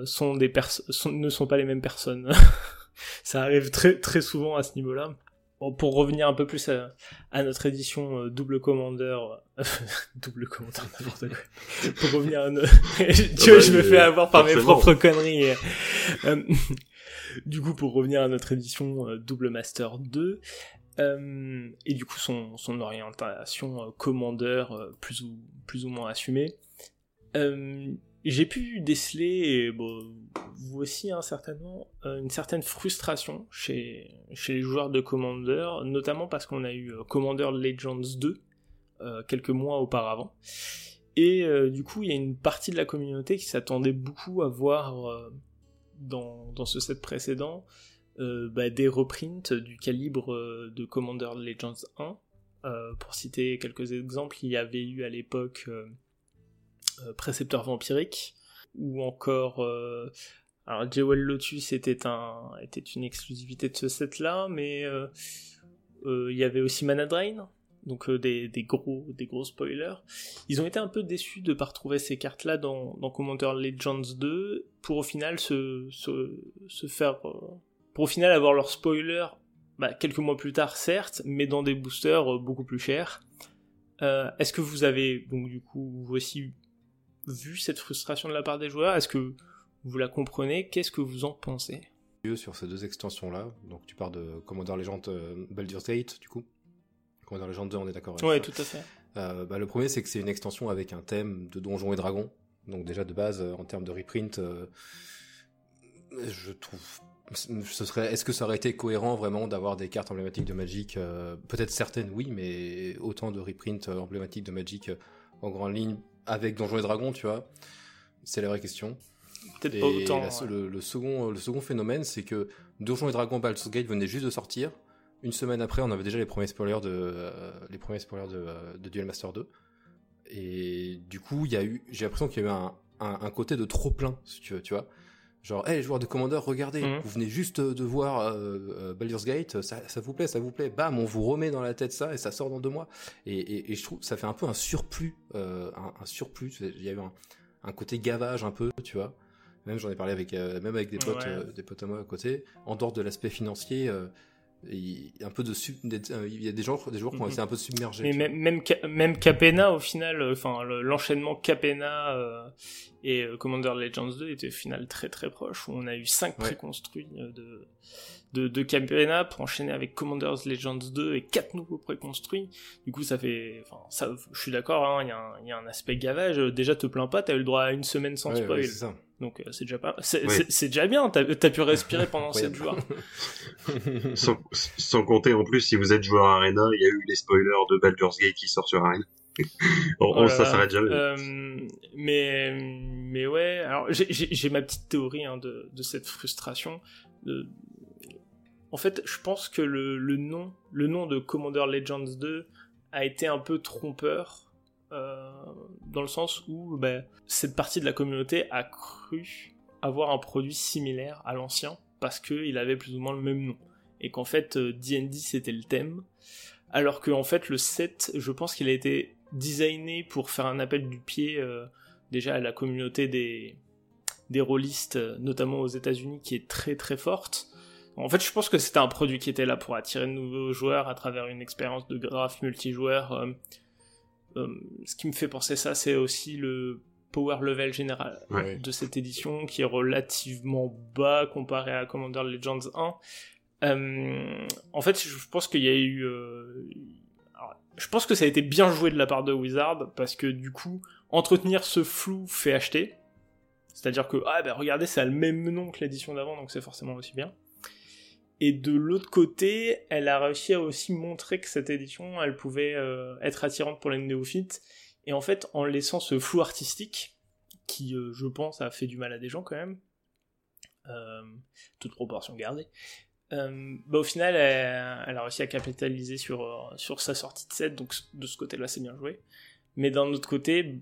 sont des ne sont pas les mêmes personnes. Ça arrive très très souvent à ce niveau-là. Pour revenir un peu plus à, à notre édition euh, double commandeur, double commandeur n'importe quoi. Pour revenir à nos... tu vois, je me fais avoir par mes propres conneries. Euh, du coup, pour revenir à notre édition euh, double master 2, euh, et du coup son, son orientation euh, commandeur euh, plus ou plus ou moins assumée. J'ai pu déceler, vous aussi hein, certainement, euh, une certaine frustration chez, les joueurs de Commander, notamment parce qu'on a eu euh, Commander Legends 2 euh, quelques mois auparavant. Et du coup, il y a une partie de la communauté qui s'attendait beaucoup à voir dans, ce set précédent bah, des reprints du calibre de Commander Legends 1. Euh, pour citer quelques exemples, il y avait eu à l'époque Précepteur Vampirique, ou encore... euh, alors Jewel Lotus était, un, était une exclusivité de ce set-là, mais euh, euh, il y avait aussi Mana Drain, donc euh, des, gros, des gros spoilers. Ils ont été un peu déçus de ne pas retrouver ces cartes-là dans, dans Commander Legends 2, pour au final se, se, faire... euh, pour au final avoir leur spoiler bah, quelques mois plus tard, certes, mais dans des boosters euh, beaucoup plus chers. Euh, Est-ce que vous avez, donc du coup, vous aussi vu cette frustration de la part des joueurs Est-ce que vous la comprenez? Qu'est-ce que vous en pensez? Sur ces deux extensions-là. Donc tu pars de Commander Legend euh, Baldur's Gate, du coup. Commander Legend 2, on est d'accord avec Ouais, ça. tout à fait. Euh, bah, le premier, c'est que c'est une extension avec un thème de donjons et dragons. Donc déjà de base, euh, en termes de reprint, euh, je trouve, ce serait, est-ce que ça aurait été cohérent vraiment d'avoir des cartes emblématiques de Magic euh, Peut-être certaines, oui, mais autant de reprint euh, emblématiques de Magic euh, en grande ligne avec donjons et dragons, tu vois C'est la vraie question. Peut-être pas autant. la- ouais. le, le second, le second phénomène, c'est que Donjons et Dragons Baldur's Gate venait juste de sortir. Une semaine après, on avait déjà les premiers spoilers de, euh, les premiers spoilers de, euh, de Duel Master 2. Et du coup, il y a eu, j'ai l'impression qu'il y a eu un, un, un côté de trop plein, si tu veux, tu vois. Genre, hey, les joueurs de Commander, regardez, Mhm. vous venez juste de voir euh, euh, Baldur's Gate, ça, ça vous plaît, ça vous plaît, bam, on vous remet dans la tête ça et ça sort dans deux mois. Et, et, et je trouve, ça fait un peu un surplus, euh, un, un surplus. Il y a eu un, un côté gavage un peu, tu vois. Même j'en ai parlé avec, euh, même avec des potes, Ouais. euh, des potes à moi à côté. En dehors de l'aspect financier, euh, il y a un peu de sub, euh, il y a des gens, des joueurs qui ont Mhm. été un peu submergés. Mais même, même, Ca- même Capena, au final, euh, enfin, le- l'enchaînement Capena euh, et euh, Commander Legends 2 était au final très très proche, où on a eu 5 Ouais. préconstruits euh, de, de, de pour enchaîner avec Commanders Legends 2 et 4 nouveaux préconstruits. Du coup, ça fait. Enfin, ça, je suis d'accord, hein, il y, a un- il y a un aspect gavage. Déjà, te plains pas, t'as eu le droit à une semaine sans. Ouais, spoil. ouais, c'est ça. Donc, euh, c'est déjà pas. C'est déjà bien, t'as as pu respirer pendant 7 jours. Sans, sans compter en plus si vous êtes joueur Arena, il y a eu les spoilers de Baldur's Gate qui sort sur Arena. Bon, Oh là ça là. s'arrête jamais. Euh, mais, mais ouais, alors j'ai- ma petite théorie hein, de, de cette frustration. De- En fait, je pense que le, le nom, le nom de Commander Legends 2 a été un peu trompeur, euh, dans le sens où bah, cette partie de la communauté a cru avoir un produit similaire à l'ancien, parce qu'il avait plus ou moins le même nom. Et qu'en fait, euh, D&D c'était le thème, alors que en fait le set, je pense qu'il a été designé pour faire un appel du pied euh, déjà la communauté des, des rôlistes, notamment aux États-Unis, qui est très très forte. En fait, je pense que c'était un produit qui était là pour attirer de nouveaux joueurs à travers une expérience de graphe multijoueur. Euh, euh, ce qui me fait penser ça, c'est aussi le power level général de cette édition qui est relativement bas comparé à Commander Legends 1. Euh, en fait, je pense qu'il y a eu. Je pense que ça a été bien joué de la part de Wizard parce que du coup, entretenir ce flou fait acheter. C'est-à-dire que, ah ben regardez, ça a le même nom que l'édition d'avant, donc c'est forcément aussi bien. Et de l'autre côté, elle a réussi à aussi montrer que cette édition, elle pouvait euh, être attirante pour les néophytes. Et en fait, en laissant ce flou artistique, qui, euh, je pense, a fait du mal à des gens quand même, euh, toute proportion gardée, bah, au final, elle, a réussi à capitaliser sur, sur sa sortie de set, donc de ce côté-là, c'est bien joué. Mais d'un autre côté,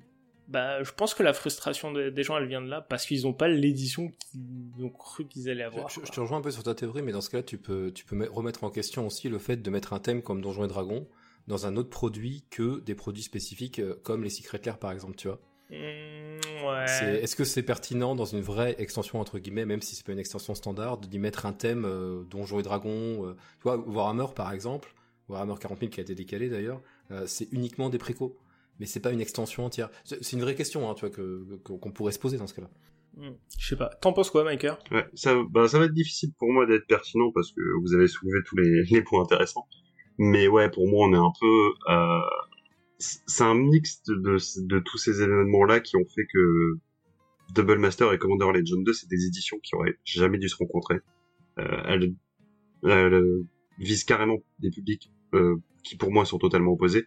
bah, je pense que la frustration des gens, elle vient de là parce qu'ils n'ont pas l'édition qu'ils ont cru qu'ils allaient avoir. Je, te rejoins un peu sur ta théorie, mais dans ce cas, tu peux, tu peux remettre en question aussi le fait de mettre un thème comme Donjons et Dragons dans un autre produit que des produits spécifiques euh, comme les Secret Lair par exemple, tu vois. Mmh, ouais. Est-ce que c'est pertinent dans une vraie extension entre guillemets, même si c'est pas une extension standard, d'y mettre un thème euh, Donjons et Dragons, euh, tu vois, Warhammer par exemple, Warhammer 40 000 qui a été décalé d'ailleurs, c'est uniquement des précos mais c'est pas une extension entière. C'est une vraie question, hein, tu vois, que qu'on pourrait se poser dans ce cas-là. Hmm. Je sais pas. T'en penses quoi, ouais, ça, bah, ça va être difficile pour moi d'être pertinent parce que vous avez soulevé tous les, les points intéressants. Mais ouais, pour moi, on est un peu. Euh, c'est un mix de, de, tous ces événements-là qui ont fait que Double Master et Commander Legend 2, c'est des éditions qui auraient jamais dû se rencontrer. Euh, elles, elles, visent carrément des publics euh, qui, pour moi, sont totalement opposés.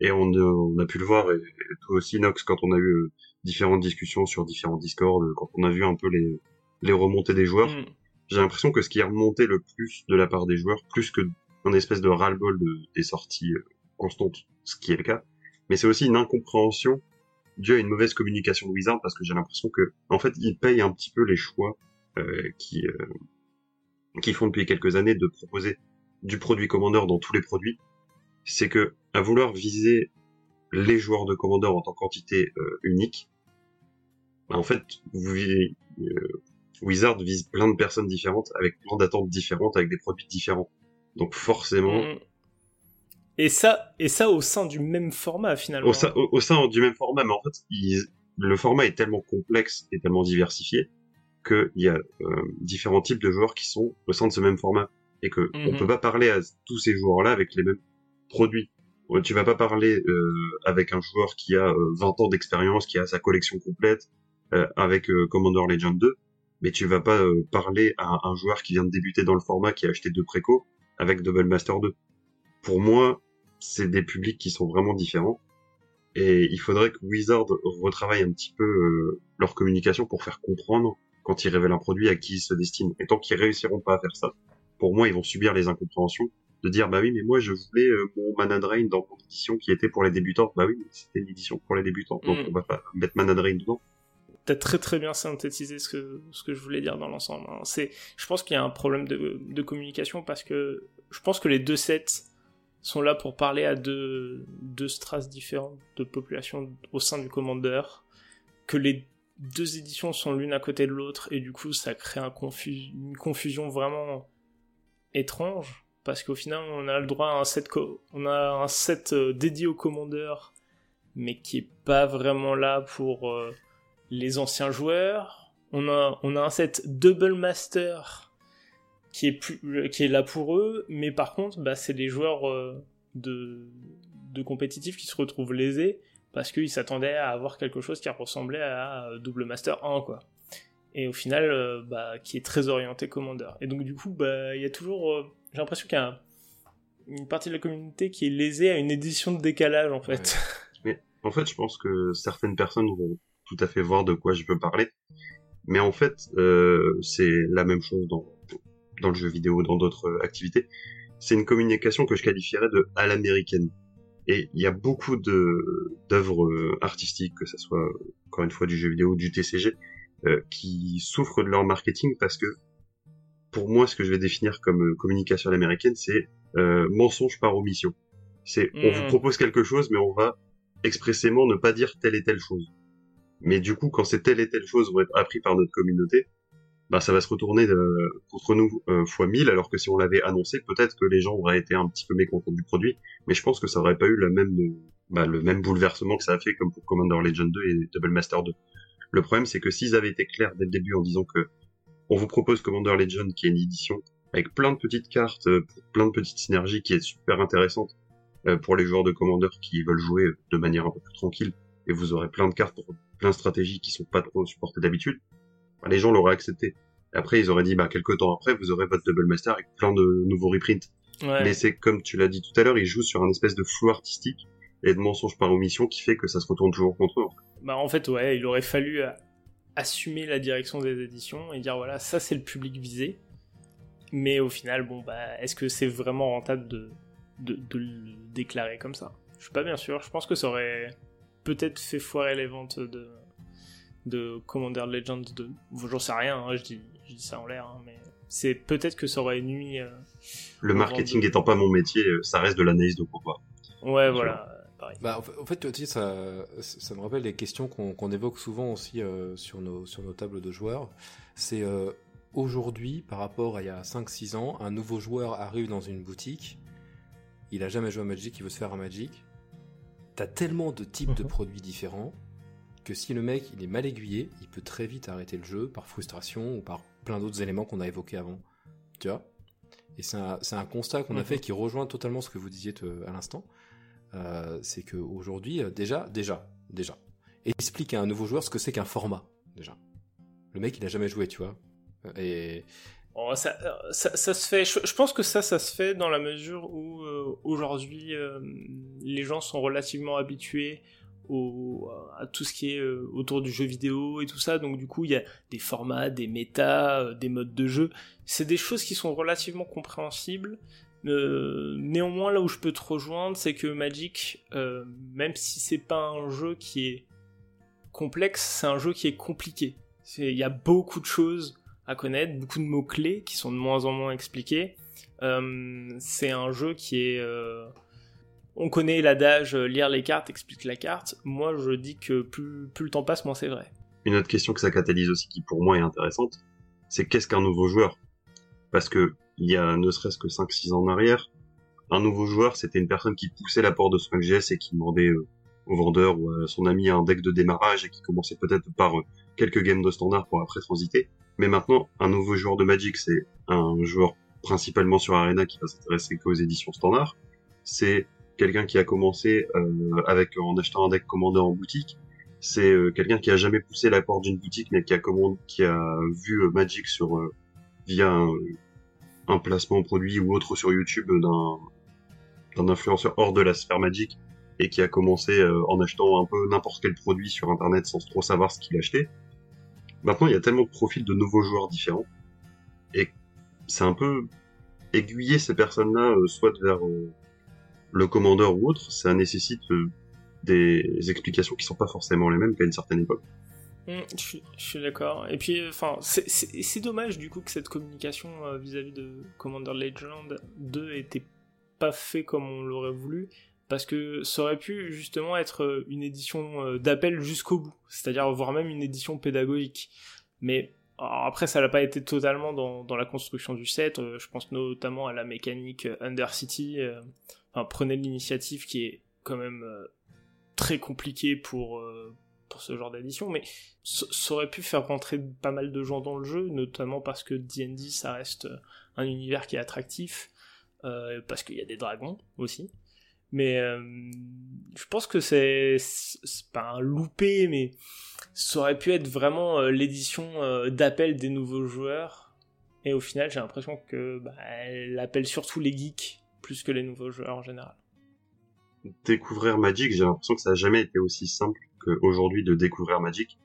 Et on, on, a pu le voir, et, toi aussi, Nox, quand on a eu euh, différentes discussions sur différents Discord, euh, quand on a vu un peu les, les remontées des joueurs, mm. j'ai l'impression que ce qui est remonté le plus de la part des joueurs, plus que un espèce de ras-le-bol de, des sorties constantes, ce qui est le cas, mais c'est aussi une incompréhension due à une mauvaise communication de Wizard, parce que j'ai l'impression que, en fait, ils payent un petit peu les choix euh, qui, euh, qui font depuis quelques années de proposer du produit Commander dans tous les produits, c'est que à vouloir viser les joueurs de Commander en tant qu'entité euh, unique, bah, en fait, euh, Wizard vise plein de personnes différentes avec plein d'attentes différentes avec des produits différents. Donc forcément. Mm. Et ça, et ça au sein du même format finalement. Au, sein du même format, mais en fait, le format est tellement complexe et tellement diversifié qu'il y a euh, différents types de joueurs qui sont au sein de ce même format et que on mm-hmm. peut pas parler à tous ces joueurs-là avec les mêmes produit. Tu vas pas parler euh, avec un joueur qui a 20 euh, ans d'expérience, qui a sa collection complète, euh, avec Commander Legend 2, mais tu vas pas parler à un joueur qui vient de débuter dans le format, qui a acheté deux préco, avec Double Master 2. Pour moi, c'est des publics qui sont vraiment différents. Et il faudrait que Wizard retravaille un petit peu leur communication pour faire comprendre quand ils révèlent un produit à qui ils se destinent. Et tant qu'ils réussiront pas à faire ça, pour moi, ils vont subir les incompréhensions de dire bah oui mais moi je voulais euh, mon Mana Drain dans mon édition qui était pour les débutants bah oui c'était une édition pour les débutants donc mm. on va pas mettre Mana Drain dedans t'as très très bien synthétisé ce que ce que je voulais dire dans l'ensemble hein. c'est je pense qu'il y a un problème de, de communication parce que je pense que les deux sets sont là pour parler à deux deux strates différentes de population au sein du commandeur que les deux éditions sont l'une à côté de l'autre et du coup ça crée une confusion vraiment étrange parce qu'au final on a le droit à un set on a un set euh, dédié au commandeur mais qui est pas vraiment là pour euh, les anciens joueurs. On a on a un set double master qui est plus euh, qui est là pour eux mais par contre bah, c'est des joueurs de de compétitifs qui se retrouvent lésés parce qu'ils s'attendaient à avoir quelque chose qui ressemblait à double master 1 quoi et au final bah, qui est très orienté commandeur et donc du coup bah il y a toujours j'ai l'impression qu'il y a une partie de la communauté qui est lésée à une édition de décalage en fait. En fait, je pense que certaines personnes vont tout à fait voir de quoi je peux parler. Mais en fait, euh, c'est la même chose dans dans le jeu vidéo, dans d'autres activités. C'est une communication que je qualifierais de à l'américaine. Et il y a beaucoup de d'œuvres artistiques, que ce soit encore une fois du jeu vidéo ou du TCG, euh, qui souffrent de leur marketing parce que pour moi, ce que je vais définir comme euh, communication américaine, c'est euh, mensonge par omission. C'est on vous hmm. propose quelque chose, mais on va expressément ne pas dire telle et telle chose. Mais du coup, quand c'est telle et telle chose vont être appris par notre communauté, bah ça va se retourner contre nous euh, fois 1000, alors que si on l'avait annoncé, peut-être que les gens auraient été un petit peu mécontents du produit, mais je pense que ça aurait pas eu la même, bah, le même bouleversement que ça a fait comme pour Commander Legend 2 et Double Master 2. Le problème, c'est que s'ils avaient été clairs dès le début en disant que on vous propose Commander Legend, qui est une édition avec plein de petites cartes, euh, plein de petites synergies, qui est super intéressante euh, pour les joueurs de Commander qui veulent jouer de manière un peu plus tranquille, et vous aurez plein de cartes pour plein de stratégies qui sont pas trop supportées d'habitude, les gens l'auraient accepté. Après, ils auraient dit, bah, quelques temps après, vous aurez votre Double Master avec plein de nouveaux reprints. Mais c'est comme tu l'as dit tout à l'heure, ils jouent sur un espèce de flou artistique et de mensonge par omission qui fait que ça se retourne toujours contre eux. Bah, en fait, ouais, il aurait fallu euh, assumer la direction des éditions et dire, voilà, ça c'est le public visé. Mais au final, bon, bah, est-ce que c'est vraiment rentable de, de, de, le déclarer comme ça? Je suis pas bien sûr. Je pense que ça aurait peut-être fait foirer les ventes de, de Commander Legends 2. J'en sais rien, hein, je, dis, je, dis, ça en l'air, hein, mais c'est peut-être que ça aurait nuit. Euh, le marketing étant pas mon métier, euh, ça reste de l'analyse de pourquoi. Ouais, voilà. Bah, en fait, tu sais, ça, ça me rappelle les questions qu'on évoque souvent aussi euh, sur, nos, sur nos tables de joueurs. C'est aujourd'hui, par rapport à il y a 5-6 ans, un nouveau joueur arrive dans une boutique, il a jamais joué à Magic, il veut se faire un Magic. T'as tellement de types de mhm. produits différents que si le mec il est mal aiguillé, il peut très vite arrêter le jeu par frustration ou par plein d'autres éléments qu'on a évoqués avant. Tu vois? Et c'est un, constat qu'on a mhm. fait qui rejoint totalement ce que vous disiez à l'instant. Euh, c'est qu'aujourd'hui, euh, déjà, déjà, déjà, explique à un nouveau joueur ce que c'est qu'un format, déjà. Le mec, il a jamais joué, tu vois. Et Oh, ça, ça, ça, se fait. Je, pense que ça, ça se fait dans la mesure où euh, aujourd'hui les gens sont relativement habitués à tout ce qui est euh, autour du jeu vidéo et tout ça. Donc du coup, il y a des formats, des méta, euh, des modes de jeu. C'est des choses qui sont relativement compréhensibles. Euh, néanmoins, là où je peux te rejoindre, c'est que Magic, même si c'est pas un jeu qui est complexe, c'est un jeu qui est compliqué. Il y a beaucoup de choses à connaître, beaucoup de mots-clés qui sont de moins en moins expliqués. c'est un jeu qui est on connaît l'adage euh, lire les cartes explique la carte. Moi, je dis que plus, le temps passe, moins c'est vrai. Une autre question que ça catalyse aussi, qui pour moi est intéressante, c'est qu'est-ce qu'un nouveau joueur? Parce que il y a ne serait-ce que 5-6 ans en arrière, un nouveau joueur, c'était une personne qui poussait l'apport de son GS et qui demandait euh, au vendeur ou à son ami un deck de démarrage et qui commençait peut-être par euh, quelques games de standard pour après transiter. Mais maintenant, un nouveau joueur de Magic, c'est un joueur principalement sur Arena qui va s'intéresser qu'aux éditions standard. C'est quelqu'un qui a commencé euh, avec en achetant un deck commandé en boutique. C'est euh, quelqu'un qui a jamais poussé la porte d'une boutique, mais qui a commandé, qui a vu euh, Magic sur via un, placement produit ou autre sur YouTube d'un d'un influenceur hors de la sphère Magic et qui a commencé en achetant un peu n'importe quel produit sur internet sans trop savoir ce qu'il achetait. Maintenant, il y a tellement de profils de nouveaux joueurs différents et c'est un peu aiguiller ces personnes-là soit vers le commandeur ou autre, ça nécessite euh, des explications qui sont pas forcément les mêmes qu'à une certaine époque. Mmh, je, suis, d'accord. Et puis, enfin, c'est dommage du coup que cette communication euh, vis-à-vis de Commander Legend 2 était pas fait comme on l'aurait voulu, parce que ça aurait pu justement être euh, une édition d'appel jusqu'au bout, c'est-à-dire voire même une édition pédagogique. Mais après, ça n'a pas été totalement dans, dans, la construction du set. je pense notamment à la mécanique Undercity prenez l'initiative qui est quand même euh, très compliquée pour, euh, pour ce genre d'édition, mais ça aurait pu faire rentrer pas mal de gens dans le jeu, notamment parce que D&D ça reste un univers qui est attractif, euh, parce qu'il y a des dragons aussi. Mais je pense que c'est pas un loupé, mais ça aurait pu être vraiment l'édition d'appel des nouveaux joueurs. Et au final, j'ai l'impression que bah, elle appelle surtout les geeks plus que les nouveaux joueurs en général. Découvrir Magic, j'ai l'impression que ça n'a jamais été aussi simple qu'aujourd'hui de découvrir Magic.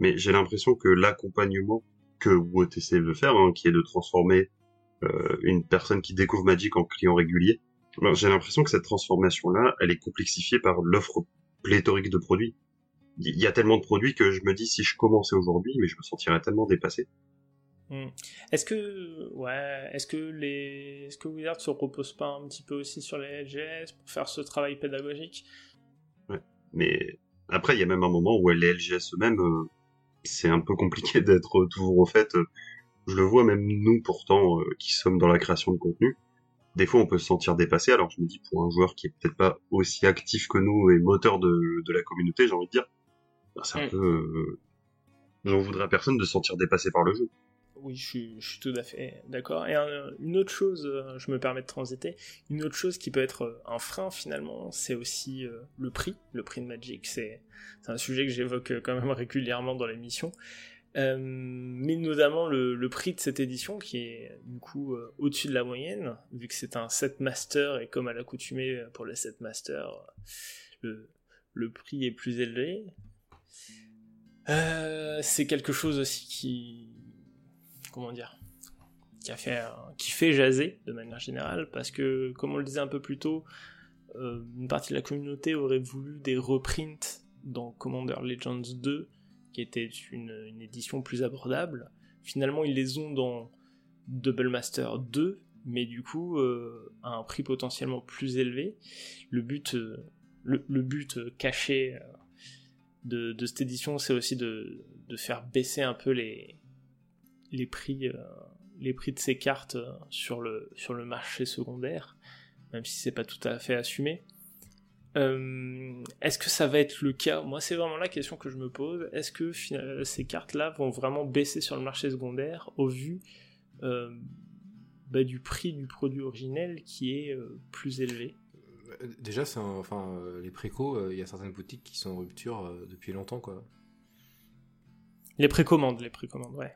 Mais j'ai l'impression que l'accompagnement que WOTC veut faire, hein, qui est de transformer euh, une personne qui découvre Magic en client régulier, ben, j'ai l'impression que cette transformation-là, elle est complexifiée par l'offre pléthorique de produits. Il y a tellement de produits que je me dis si je commençais aujourd'hui, mais je me sentirais tellement dépassé. Hmm. Est-ce que, ouais, est-ce que les, est-ce que Wizard se repose pas un petit peu aussi sur les LGS pour faire ce travail pédagogique? Ouais, mais Après, il y a même un moment où les LGS eux-mêmes, euh, c'est un peu compliqué d'être toujours au fait. Je le vois même nous pourtant, qui sommes dans la création de contenu, des fois on peut se sentir dépassé. Alors je me dis pour un joueur qui est peut-être pas aussi actif que nous et moteur de, de la communauté, j'ai envie de dire, bah, c'est un mm. peu j'en voudrais à personne de se sentir dépassé par le jeu. Oui, je suis, tout à fait d'accord. Et une autre chose, euh, je me permets de transiter, une autre chose qui peut être euh, un frein finalement, c'est aussi euh, le prix, le prix de Magic. C'est un sujet que j'évoque quand même régulièrement dans l'émission. mais notamment le, prix de cette édition qui est du coup au-dessus de la moyenne, vu que c'est un set master et comme à l'accoutumée pour les set master, le, prix est plus élevé. C'est quelque chose aussi qui, comment dire, qui fait, jaser de manière générale, parce que, comme on le disait un peu plus tôt, euh, une partie de la communauté aurait voulu des reprints dans Commander Legends 2, qui était une, édition plus abordable. Finalement, ils les ont dans Double Master 2, mais du coup euh, à un prix potentiellement plus élevé. Le but, but caché de, cette édition, c'est aussi de, faire baisser un peu les, les, prix, euh, les prix de ces cartes euh, sur le, sur le marché secondaire, même si c'est pas tout à fait assumé. Euh, est-ce que ça va être le cas? Moi, c'est vraiment la question que je me pose. Est-ce que ces cartes-là vont vraiment baisser sur le marché secondaire au vu bah, du prix du produit originel qui est plus élevé? Déjà, c'est enfin, les précos, euh, il y a certaines boutiques qui sont en rupture depuis longtemps, quoi. Les précommandes, les précommandes, ouais.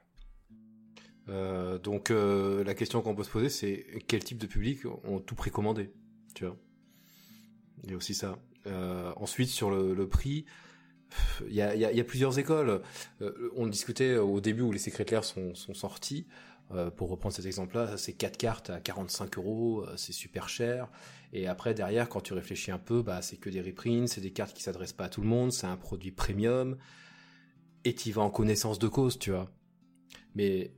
Donc la question qu'on peut se poser, c'est quel type de public ont tout précommandé, tu vois. Il y a aussi ça. ensuite, sur le, prix, il y a, plusieurs écoles. on discutait au début où les secrétaires sont, sont sortis. pour reprendre cet exemple-là, c'est 4 cartes à 45 euros, c'est super cher. Et après, derrière, quand tu réfléchis un peu, bah, c'est que des reprints, c'est des cartes qui s'adressent pas à tout le monde, c'est un produit premium, et tu vas en connaissance de cause, tu vois. Mais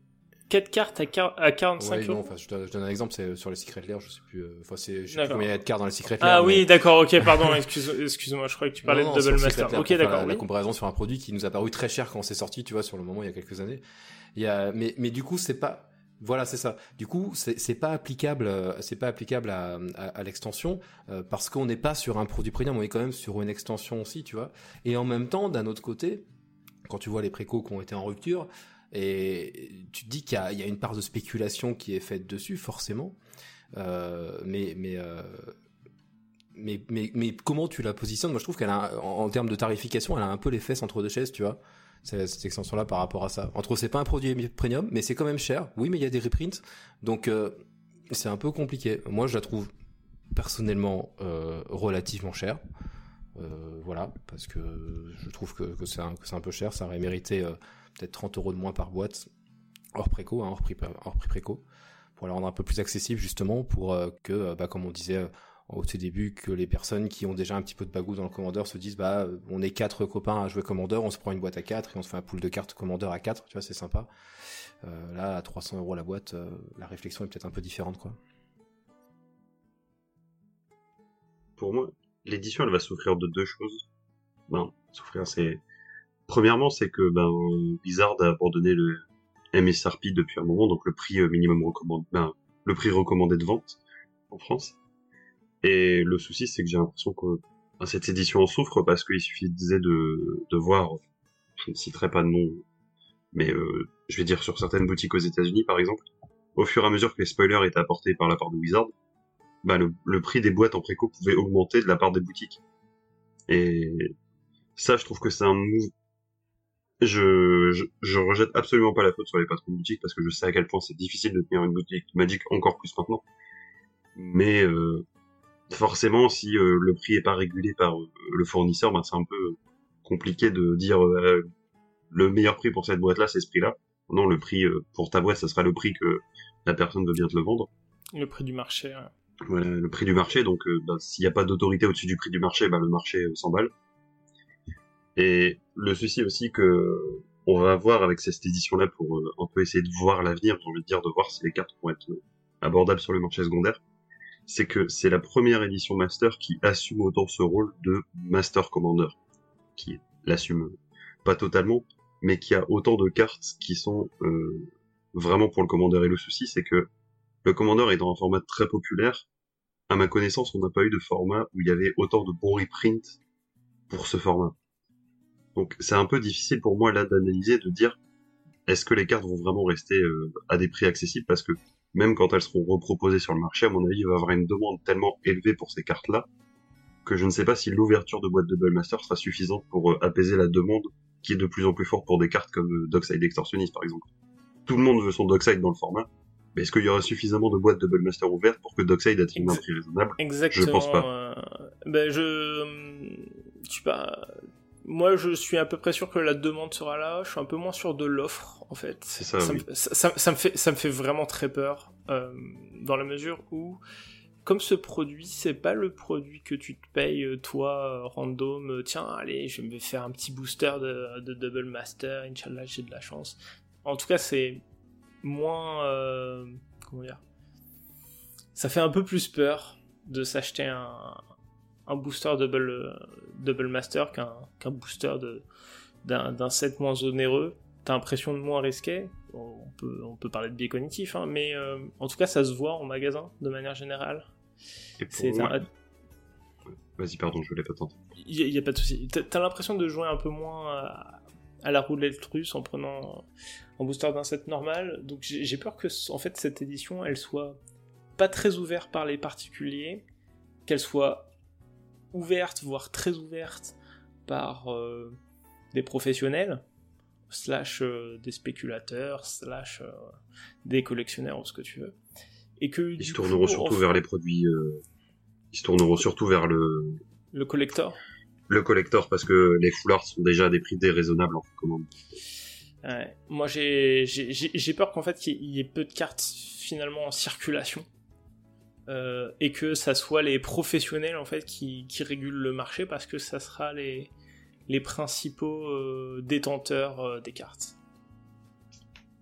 4 cartes à, 45 ouais, euros. enfin, je, donne un exemple, c'est sur les Secret Lair, je sais plus, euh, enfin, c'est, je sais plus combien il y a de cartes dans les Secret Lair. Ah oui, d'accord, ok, pardon, excuse, excuse-moi, je croyais que tu parlais de Double Master. ok, d'accord. La comparaison sur un produit qui nous a paru très cher quand c'est sorti, tu vois, sur le moment, il y a quelques années. Il y a, mais, mais du coup, c'est pas, voilà, c'est ça. Du coup, c'est pas applicable, euh, c'est pas applicable à, à, l'extension euh, parce qu'on n'est pas sur un produit premium, on est quand même sur une extension aussi, tu vois. Et en même temps, d'un autre côté, quand tu vois les précos qui ont été en rupture, et tu te dis qu'il y, a une part de spéculation qui est faite dessus, forcément. Euh, mais mais, euh, mais mais mais comment tu la positionnes? Moi, je trouve qu'elle a, en, termes de tarification, elle a un peu les fesses entre deux chaises, tu vois cette extension-là par rapport à ça. Entre c'est pas un produit premium, mais c'est quand même cher. Oui, mais il y a des reprints, donc euh, c'est un peu compliqué. Moi, je la trouve personnellement relativement chère. Voilà, parce que je trouve que, c'est un, peu cher. Ça aurait mérité peut-être 30 euros de moins par boîte, hors préco, hein, hors prix, préco, pour la rendre un peu plus accessible justement, pour euh, que, bah, comme on disait au tout début que les personnes qui ont déjà un petit peu de bagou dans le commandeur se disent bah on est quatre copains à jouer commandeur, on se prend une boîte à quatre et on se fait un pool de cartes commandeur à quatre, tu vois c'est sympa. Euh, là à 300 euros la boîte, euh, la réflexion est peut-être un peu différente quoi. Pour moi, l'édition elle va souffrir de deux choses. Ben, souffrir c'est premièrement c'est que ben Blizzard a abandonné le MSRP depuis un moment, donc le prix euh, minimum recommandé, ben, le prix recommandé de vente en France. Et le souci, c'est que j'ai l'impression que ben, cette édition en souffre parce qu'il suffisait de, de voir, je ne citerai pas de nom, mais euh, je vais dire sur certaines boutiques aux États-Unis par exemple, au fur et à mesure que les spoilers étaient apportés par la part de Wizard, bah le, le prix des boîtes en préco pouvait augmenter de la part des boutiques. Et ça, je trouve que c'est un move. Je, je, je, rejette absolument pas la faute sur les patrons de boutique parce que je sais à quel point c'est difficile de tenir une boutique Magic encore plus maintenant. Mais euh, forcément, si euh, le prix est pas régulé par euh, le fournisseur, ben, c'est un peu compliqué de dire euh, le meilleur prix pour cette boîte-là, c'est ce prix-là. Non, le prix pour ta boîte, ça sera le prix que la personne veut bien te le vendre. Le prix du marché. Voilà, le prix du marché. Donc, ben, s'il n'y a pas d'autorité au-dessus du prix du marché, ben, le marché s'emballe. Et le souci aussi que on va avoir avec cette édition-là pour un peu essayer de voir l'avenir, j'ai envie de dire, de voir si les cartes vont être abordables sur le marché secondaire c'est que c'est la première édition Master qui assume autant ce rôle de Master Commander. qui l'assume pas totalement, mais qui a autant de cartes qui sont euh, vraiment pour le commandeur. Et le souci, c'est que le commandeur est dans un format très populaire. À ma connaissance, on n'a pas eu de format où il y avait autant de bons reprints pour ce format. Donc c'est un peu difficile pour moi là d'analyser, de dire est-ce que les cartes vont vraiment rester euh, à des prix accessibles? Parce que même quand elles seront reproposées sur le marché, à mon avis, il va y avoir une demande tellement élevée pour ces cartes-là que je ne sais pas si l'ouverture de boîte de Master sera suffisante pour euh, apaiser la demande qui est de plus en plus forte pour des cartes comme euh, Dockside Extortionist par exemple. Tout le monde veut son Dockside dans le format, mais est-ce qu'il y aura suffisamment de boîtes de Master ouvertes pour que Dockside atteigne un prix raisonnable? Exactement. Je pense pas. ben je, je sais pas moi, je suis à peu près sûr que la demande sera là. Je suis un peu moins sûr de l'offre, en fait. C'est ça. Ça, oui. me, ça, ça, me fait, ça me fait vraiment très peur, euh, dans la mesure où, comme ce produit, c'est pas le produit que tu te payes euh, toi, random. Euh, tiens, allez, je vais me faire un petit booster de, de Double Master. Inch'Allah, j'ai de la chance. En tout cas, c'est moins, euh, comment dire, ça fait un peu plus peur de s'acheter un, un booster double, euh, double master qu'un qu'un booster d'un, set moins onéreux. T'as l'impression de moins risqué. On peut, on peut parler de biais cognitif, hein, mais euh, en tout cas, ça se voit en magasin de manière générale. C'est un... Vas-y, pardon, je voulais pas t'entendre. Il n'y a, a, pas de souci. T'as l'impression de jouer un peu moins à, à la roulette russe en prenant un booster d'un set normal. Donc j'ai peur que en fait cette édition elle soit pas très ouverte par les particuliers, qu'elle soit ouverte, voire très ouverte par euh, des professionnels, slash euh, des spéculateurs, slash euh, des collectionneurs ou ce que tu veux. Et que, ils se tourneront coup, surtout vers les produits. ils se tourneront surtout vers le. Le collector. Le collector parce que les foulards sont déjà à des prix déraisonnables en commande. Ouais. Moi j'ai peur qu'en fait il y ait peu de cartes finalement en circulation euh, et que ça soit les professionnels en fait qui, régulent le marché parce que ça sera les, les principaux euh, détenteurs euh, des cartes.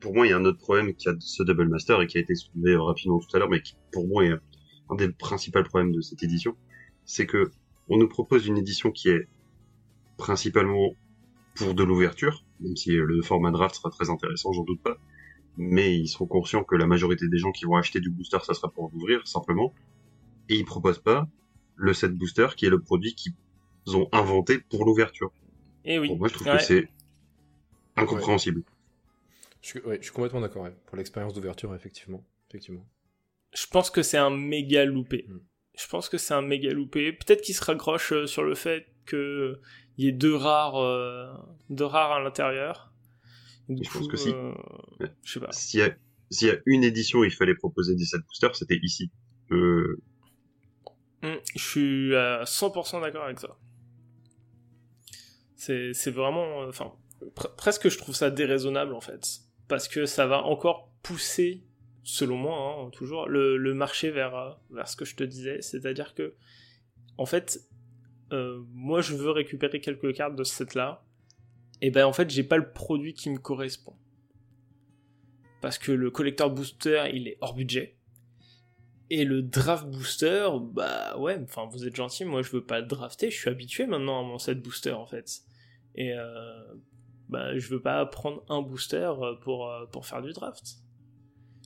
Pour moi, il y a un autre problème qui a ce Double Master et qui a été soulevé rapidement tout à l'heure, mais qui pour moi est un des principaux problèmes de cette édition, c'est que on nous propose une édition qui est principalement pour de l'ouverture, même si le format draft sera très intéressant, j'en doute pas, mais ils seront conscients que la majorité des gens qui vont acheter du booster, ça sera pour l'ouvrir, simplement. Et ils proposent pas le set booster, qui est le produit qu'ils ont inventé pour l'ouverture. Et oui. Pour moi, je trouve ouais. que c'est incompréhensible. Ouais. Je, suis, ouais, je suis complètement d'accord, ouais. pour l'expérience d'ouverture, effectivement. effectivement. Je pense que c'est un méga loupé. Mm. Je pense que c'est un méga loupé. Peut-être qu'il se raccroche euh, sur le fait qu'il y ait deux rares, euh, deux rares à l'intérieur. Du je coup, pense que si. Euh, je sais pas. S'il y, a, s'il y a une édition où il fallait proposer des set boosters, c'était ici. Euh... Mmh, je suis à 100% d'accord avec ça. C'est, vraiment. Enfin, pr presque je trouve ça déraisonnable en fait. Parce que ça va encore pousser, selon moi, hein, toujours, le, le, marché vers, vers ce que je te disais. C'est-à-dire que, en fait, euh, moi je veux récupérer quelques cartes de ce set-là et ben en fait j'ai pas le produit qui me correspond. Parce que le collector booster il est hors budget. Et le draft booster, bah ouais, enfin vous êtes gentil, moi je veux pas le drafter, je suis habitué maintenant à mon set booster en fait. Et euh, bah je veux pas prendre un booster pour, pour faire du draft.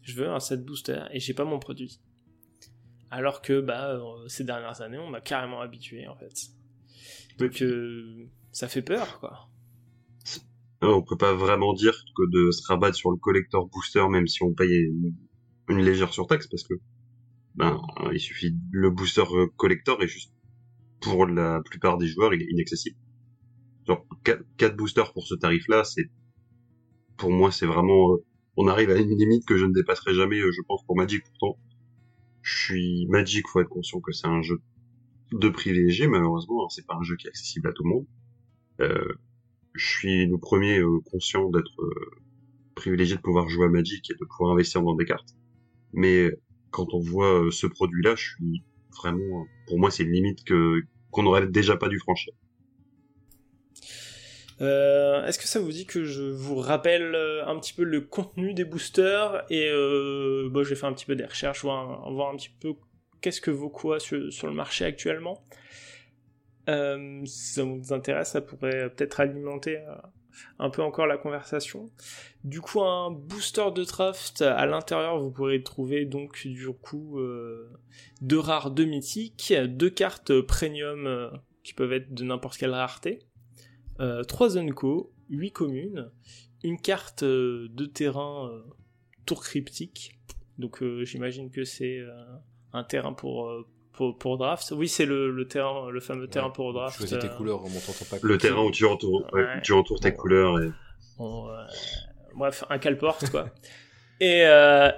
Je veux un set booster et j'ai pas mon produit. Alors que bah ces dernières années on m'a carrément habitué en fait. Donc euh, ça fait peur quoi on peut pas vraiment dire que de se rabattre sur le collector booster même si on paye une, une légère surtaxe parce que ben il suffit le booster collector est juste pour la plupart des joueurs il est inaccessible. Genre 4, boosters pour ce tarif là c'est pour moi c'est vraiment on arrive à une limite que je ne dépasserai jamais je pense pour Magic. Pourtant je suis Magic faut être conscient que c'est un jeu de privilégié malheureusement c'est pas un jeu qui est accessible à tout le monde. Euh, je suis le premier euh, conscient d'être euh, privilégié de pouvoir jouer à Magic et de pouvoir investir dans des cartes. Mais quand on voit euh, ce produit-là, je suis vraiment, pour moi, c'est une limite qu'on n'aurait déjà pas dû franchir. Est-ce que ça vous dit que je vous rappelle un petit peu le contenu des boosters et bon, j'ai fait un petit peu des recherches, voir un, petit peu qu'est-ce que vaut quoi sur le marché actuellement. Si ça vous intéresse, ça pourrait peut-être alimenter un peu encore la conversation. Du coup, un booster de draft à l'intérieur, vous pourrez trouver donc du coup deux rares, deux mythiques, deux cartes premium qui peuvent être de n'importe quelle rareté, trois Unco, huit communes, une carte de terrain tour cryptique. Donc j'imagine que c'est un terrain pour, pour, draft. Oui, c'est le, terrain, le fameux terrain pour draft. Choisis tes couleurs en montant ton pack. Le terrain où tu entoures, tu entoures tes couleurs. Et... bref, un calporte quoi. et,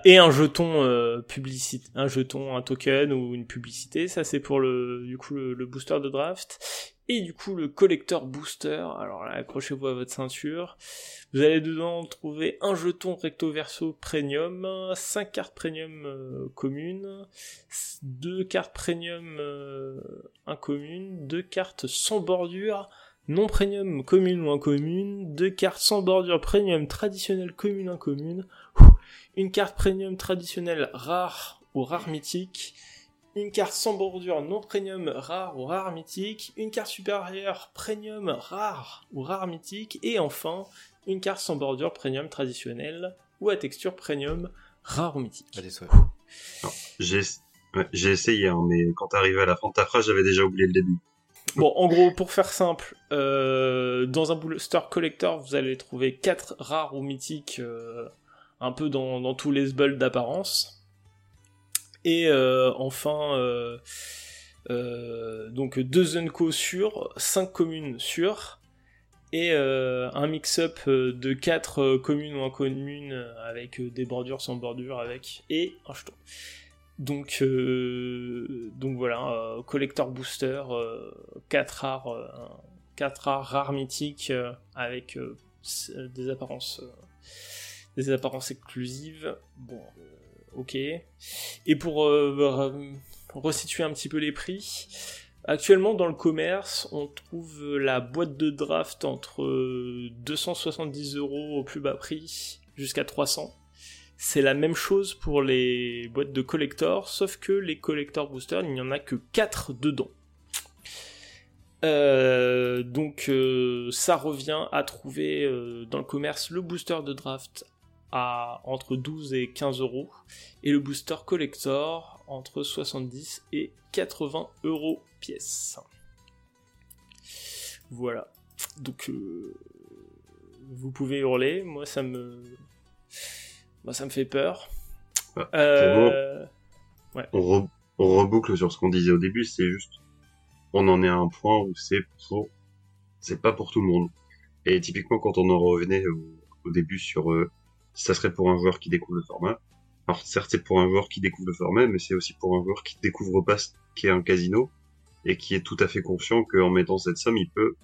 et un jeton publicité, un jeton, un token ou une publicité. Ça c'est pour le du coup le booster de draft et du coup le collector booster. Alors là, accrochez-vous à votre ceinture. Vous allez dedans trouver un jeton recto verso premium, 5 cartes premium euh, communes, 2 cartes premium euh, incommunes, 2 cartes sans bordure non premium commune ou incommune, 2 cartes sans bordure premium traditionnelle commune incommune, une carte premium traditionnelle rare ou rare mythique, une carte sans bordure non premium rare ou rare mythique, une carte supérieure premium rare ou rare mythique, et enfin une carte sans bordure premium traditionnelle ou à texture premium rare ou mythique. Allez, soit. J'ai essayé, hein, mais quand t'arrivais à la fin de ta phrase, j'avais déjà oublié le début. Bon, en gros, pour faire simple, euh, dans un booster collector, vous allez trouver 4 rares ou mythiques, euh, un peu dans, dans tous les bulls d'apparence. Et euh, enfin, euh, euh, donc deux Unco sur, 5 communes sur, et un mix-up de 4 communes ou incommunes avec des bordures sans bordures avec, et un jeton. Donc, donc voilà, collector booster, 4 rares, 4 rares, rares mythiques avec des apparences, des apparences exclusives. Bon, ok. Et pour euh, resituer un petit peu les prix, actuellement dans le commerce, on trouve la boîte de draft entre 270 euros au plus bas prix jusqu'à 300. C'est la même chose pour les boîtes de collector, sauf que les collector boosters, il n'y en a que 4 dedans. Euh, donc euh, ça revient à trouver dans le commerce le booster de draft à entre 12 et 15 euros et le booster collector entre 70 et 80 euros pièce. Voilà. Donc euh, vous pouvez hurler, moi ça me moi ça me fait peur. Ah, euh, on, reboucle sur ce qu'on disait au début, c'est juste on en est à un point où c'est pour c'est pas pour tout le monde. Et typiquement quand on en revenait au, début sur euh, ça serait pour un joueur qui découvre le format. Alors certes c'est pour un joueur qui découvre le format, mais c'est aussi pour un joueur qui découvre pas ce qu'est un casino et qui est tout à fait conscient qu'en mettant cette somme, il peut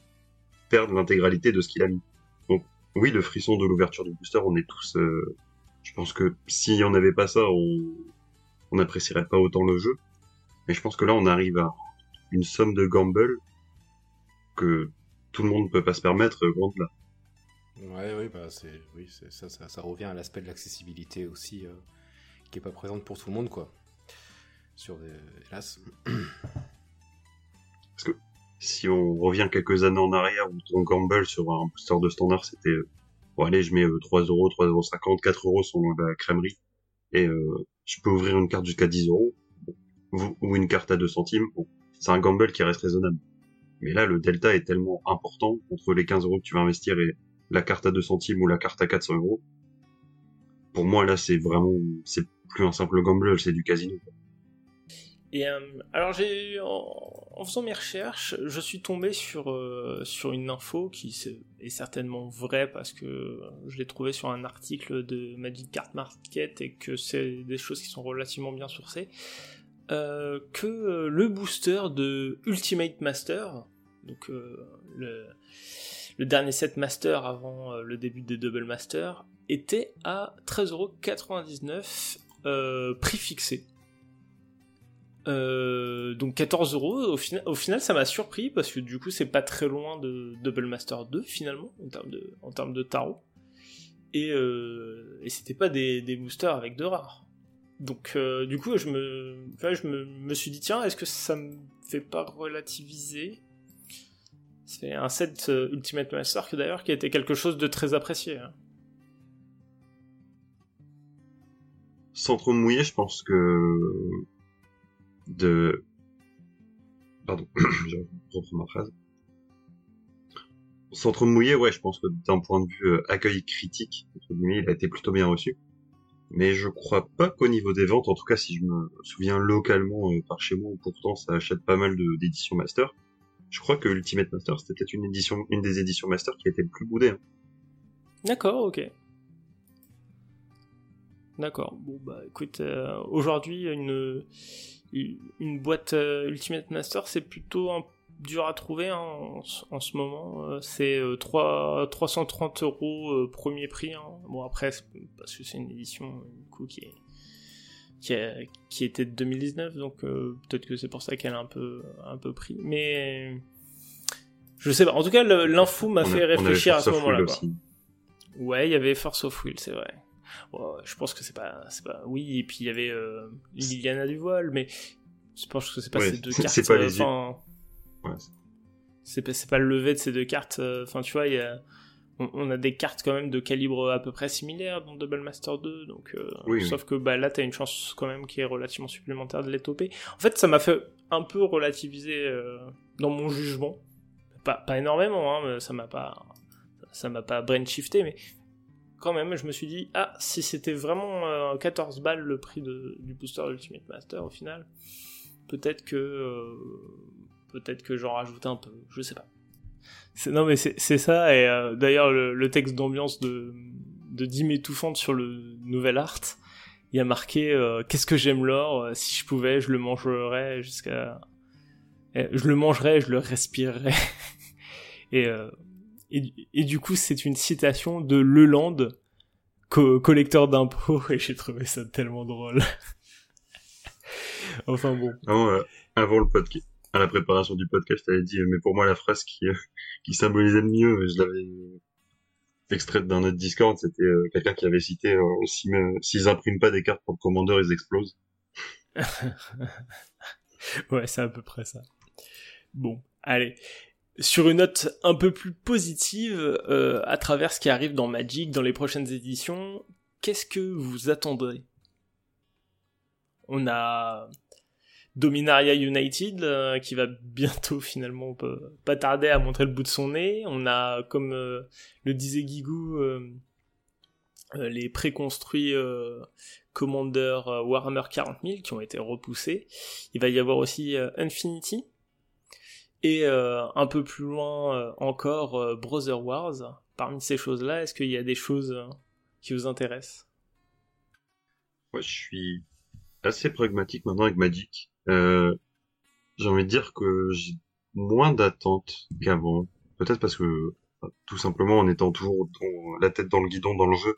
perdre l'intégralité de ce qu'il a mis. Donc oui, le frisson de l'ouverture du booster, on est tous... Euh, je pense que si on n'avait pas ça, on n'apprécierait pas autant le jeu. Mais je pense que là, on arrive à une somme de gamble que tout le monde ne peut pas se permettre, grande là. Ouais, oui, bah c'est, oui, ça, ça, ça, revient à l'aspect de l'accessibilité aussi, euh, qui est pas présente pour tout le monde, quoi. Sur des... hélas. Parce que si on revient quelques années en arrière où ton gamble sur un booster de standard c'était, euh, bon allez, je mets 3 euh, euros, 3 euros 50, 4 euros sur la crèmerie, et je peux ouvrir une carte jusqu'à 10 euros, ou une carte à 2 centimes, c'est un gamble qui reste raisonnable. Mais là, le delta est tellement important entre les 15 euros que tu vas investir et la carte à 2 centimes ou la carte à 400 euros. Pour moi, là, c'est vraiment, c'est plus un simple gamble, c'est du casino. Et euh, alors j'ai en, faisant mes recherches, je suis tombé sur euh, une info qui est, certainement vraie parce que je l'ai trouvé sur un article de Magic Card Market et que c'est des choses qui sont relativement bien sourcées. Euh, que le booster de Ultimate Master, donc le le dernier set master avant euh, le début des double master était à 13,99€ euh, prix fixé. Euh, donc 14 euros. Au, final, ça m'a surpris parce que du coup, c'est pas très loin de Double Master 2 finalement en termes de, tarot. Et, c'était pas des, boosters avec de rares. Donc du coup, je me, me suis dit tiens, est-ce que ça me fait pas relativiser? C'est un set Ultimate Master d'ailleurs qui été quelque chose de très apprécié. Hein. Sans trop mouiller, je pense que de pardon, je reprends ma phrase. Sans trop mouiller, ouais, je pense que d'un point de vue accueil critique, il a été plutôt bien reçu mais je crois pas qu'au niveau des ventes, en tout cas si je me souviens localement euh, par chez moi, où pourtant ça achète pas mal d'éditions master, je crois que Ultimate Master c'était peut-être une édition, une des éditions master qui été le plus boudée. Hein. D'accord, ok. D'accord. Bon bah écoute, euh, aujourd'hui une boîte euh, Ultimate Master c'est plutôt dur à trouver hein, en, ce moment. Euh, c'est 3, euh, 330 euros premier prix. Hein. Bon après, parce que c'est une édition coup, qui est qui, qui était de 2019, donc peut-être que c'est pour ça qu'elle a un peu un peu pris. Mais je sais pas. En tout cas, l'info m'a fait réfléchir à ce moment-là. Ouais, il y avait Force of Will, c'est vrai. je pense que c'est pas, c'est pas. Oui, et puis il y avait Liliana du voile, mais je pense que c'est pas ces deux cartes. C'est pas les c'est pas, pas, le lever de ces deux cartes. Euh, enfin, tu vois, y a, on, a des cartes quand même de calibre à peu près similaire dans Double Master 2. Donc, euh, sauf que bah, là, t'as une chance quand même qui est relativement supplémentaire de les toper. En fait, ça m'a fait un peu relativiser euh, dans mon jugement. Pas, pas énormément, hein, ça m'a pas, ça m'a pas brain shifté, mais quand même, je me suis dit, ah, si c'était vraiment 14 balles le prix de, du booster Ultimate Master au final, peut-être que Peut-être que j'en rajoute un peu, je sais pas. Non mais c'est ça, et euh, d'ailleurs le, texte d'ambiance de, de Dim étouffante sur le nouvel art, il y a marqué euh, Qu'est-ce que j'aime l'or euh, Si je pouvais, je le mangerais jusqu'à... Je le mangerais, je le respirerais. et, et, du coup c'est une citation de Leland, collecteur d'impôts, et j'ai trouvé ça tellement drôle. enfin bon. avant le podcast à la préparation du podcast, t'avais dit, mais pour moi, la phrase qui, euh, qui symbolisait le mieux, je l'avais extraite d'un autre Discord, c'était euh, quelqu'un qui avait cité, euh, s'ils impriment pas des cartes pour le commandeur, ils explosent. ouais, c'est à peu près ça. Bon, allez. Sur une note un peu plus positive, à travers ce qui arrive dans Magic, dans les prochaines éditions, qu'est-ce que vous attendrez? On a Dominaria United euh, qui va bientôt finalement pas tarder à montrer le bout de son nez. On a comme euh, le disait Guigou euh, les préconstruits Commander Warhammer 40 000 qui ont été repoussés. Il va y avoir aussi Infinity et un peu plus loin encore Brother Wars. Parmi ces choses-là, est-ce qu'il y a des choses qui vous intéressent? Moi, je suis assez pragmatique maintenant avec Magic. Euh, j'ai envie de dire que j'ai moins d'attentes qu'avant. Peut-être parce que, tout simplement, en étant toujours la tête dans le guidon dans le jeu,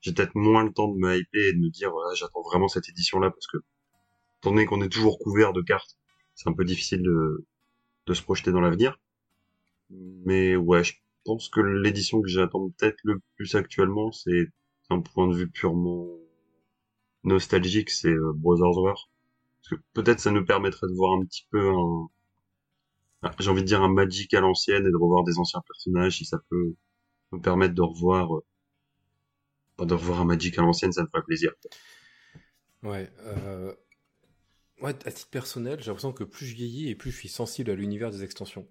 j'ai peut-être moins le temps de me hyper et de me dire, ah, j'attends vraiment cette édition-là parce que, étant donné qu'on est toujours couvert de cartes, c'est un peu difficile de, de se projeter dans l'avenir. Mais ouais, je pense que l'édition que j'attends peut-être le plus actuellement, c'est un point de vue purement nostalgique, c'est euh, Brothers War peut-être ça nous permettrait de voir un petit peu un, ah, j'ai envie de dire un Magic à l'ancienne et de revoir des anciens personnages si ça peut nous permettre de revoir, euh, de revoir un Magic à l'ancienne, ça me ferait plaisir. Ouais, euh... ouais, à titre personnel, j'ai l'impression que plus je vieillis et plus je suis sensible à l'univers des extensions.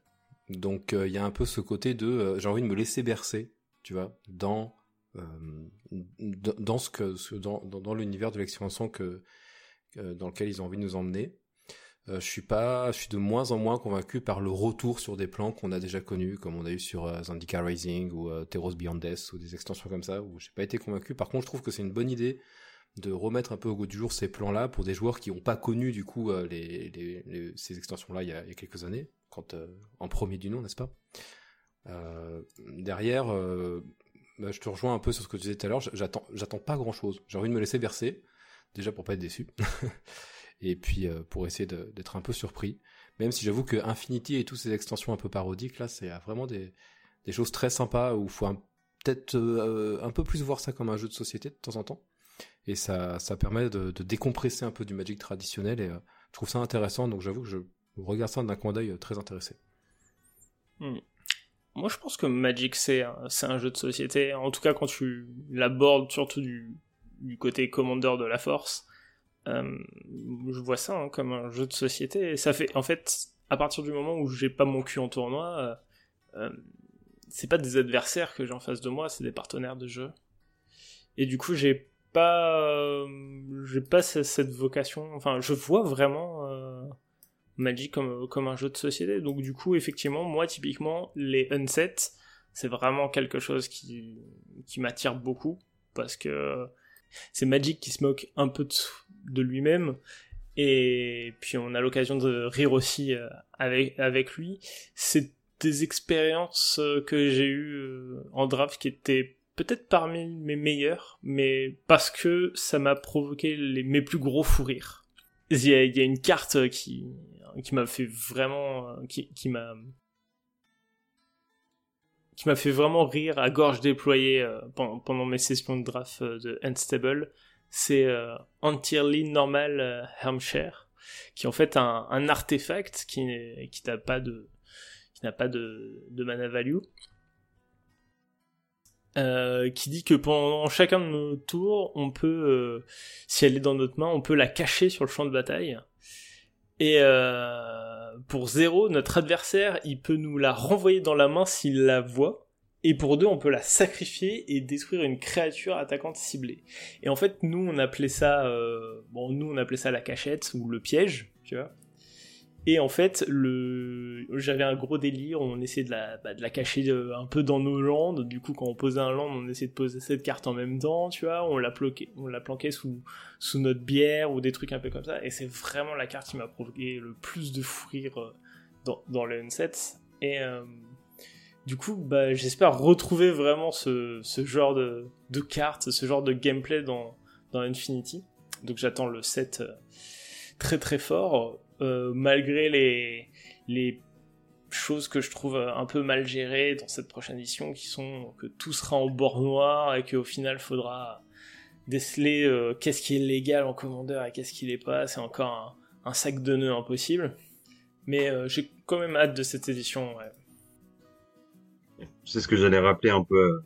Donc euh, il y a un peu ce côté de, j'ai envie de me laisser bercer, tu vois, dans dans ce que dans, dans l'univers de l'extension que dans lequel ils ont envie de nous emmener. Euh, je suis pas, je suis de moins en moins convaincu par le retour sur des plans qu'on a déjà connus, comme on a eu sur euh, Zendika Rising ou euh, Teros Beyond Death ou des extensions comme ça, où j'ai pas été convaincu. Par contre, je trouve que c'est une bonne idée de remettre un peu au goût du jour ces plans-là pour des joueurs qui n'ont pas connu du coup ces extensions-là il, y a quelques années, quand en premier du nom, n'est-ce pas? Derrière, bah, je te rejoins un peu sur ce que tu disais tout à l'heure. J'attends, j'attends pas grand-chose. J'ai envie de me laisser verser déjà pour pas être déçu, et puis euh, pour essayer d'être un peu surpris. Même si j'avoue que Infinity et toutes ces extensions un peu parodiques, là, c'est vraiment des, choses très sympas où faut peut-être euh, un peu plus voir ça comme un jeu de société de temps en temps. Et ça, ça permet de, de décompresser un peu du Magic traditionnel et euh, je trouve ça intéressant. Donc j'avoue que je regarde ça d'un coin d'œil très intéressé. Hmm. moi, je pense que Magic, c'est un, un jeu de société. En tout cas, quand tu l'abordes, surtout du, du côté commandeur de la force, euh, je vois ça hein, comme un jeu de société. Ça fait, en fait, à partir du moment où j'ai pas mon cul en tournoi, euh, euh, c'est pas des adversaires que j'ai en face de moi, c'est des partenaires de jeu. Et du coup, j'ai pas, j'ai pas cette vocation. Enfin, je vois vraiment Magic comme, comme un jeu de société. Donc du coup, effectivement, moi, typiquement, les unsets, c'est vraiment quelque chose qui, qui m'attire beaucoup, parce que c'est Magic qui se moque un peu de, lui-même, et puis on a l'occasion de rire aussi euh, avec, avec lui. C'est des expériences euh, que j'ai eues euh, en draft qui étaient peut-être parmi mes meilleures, mais parce que ça m'a provoqué les, mes plus gros fous rires. Il y, a, il y a une carte qui, qui m'a fait vraiment, qui, qui m'a, qui m'a fait vraiment rire à gorge déployée euh, pendant, mes sessions de draft euh, de Unstable, c'est euh, Entirely Normal Hermshare, qui est en fait un, artefact qui, n'a pas de mana value, qui dit que pendant chacun de nos tours, on peut, si elle est dans notre main, on peut la cacher sur le champ de bataille. Et pour 0, notre adversaire, il peut nous la renvoyer dans la main s'il la voit. Et pour 2, on peut la sacrifier et détruire une créature attaquante ciblée. Et en fait, nous, on appelait ça... Euh, bon, nous, on appelait ça la cachette ou le piège, tu vois. Et en fait, j'avais un gros délire, on essayait de la, bah, de la cacher euh, un peu dans nos landes. Du coup, quand on posait un land, on essayait de poser cette carte en même temps, tu vois. On la, planquait, on la planquait sous, notre bière ou des trucs un peu comme ça. Et c'est vraiment la carte qui m'a provoqué le plus de fou rire euh, dans, dans le Unset. Et euh, du coup, bah, j'espère retrouver vraiment ce, genre de, de cartes, ce genre de gameplay dans, dans Infinity. Donc j'attends le set très très fort euh, malgré les, choses que je trouve un peu mal gérées dans cette prochaine édition, qui sont que tout sera en bord noir et qu'au final faudra déceler euh, qu'est-ce qui est légal en commandeur et qu'est-ce qui l'est pas. C'est encore un, sac de nœuds impossible. Mais euh, j'ai quand même hâte de cette édition. C'est ce que j'allais rappeler un peu.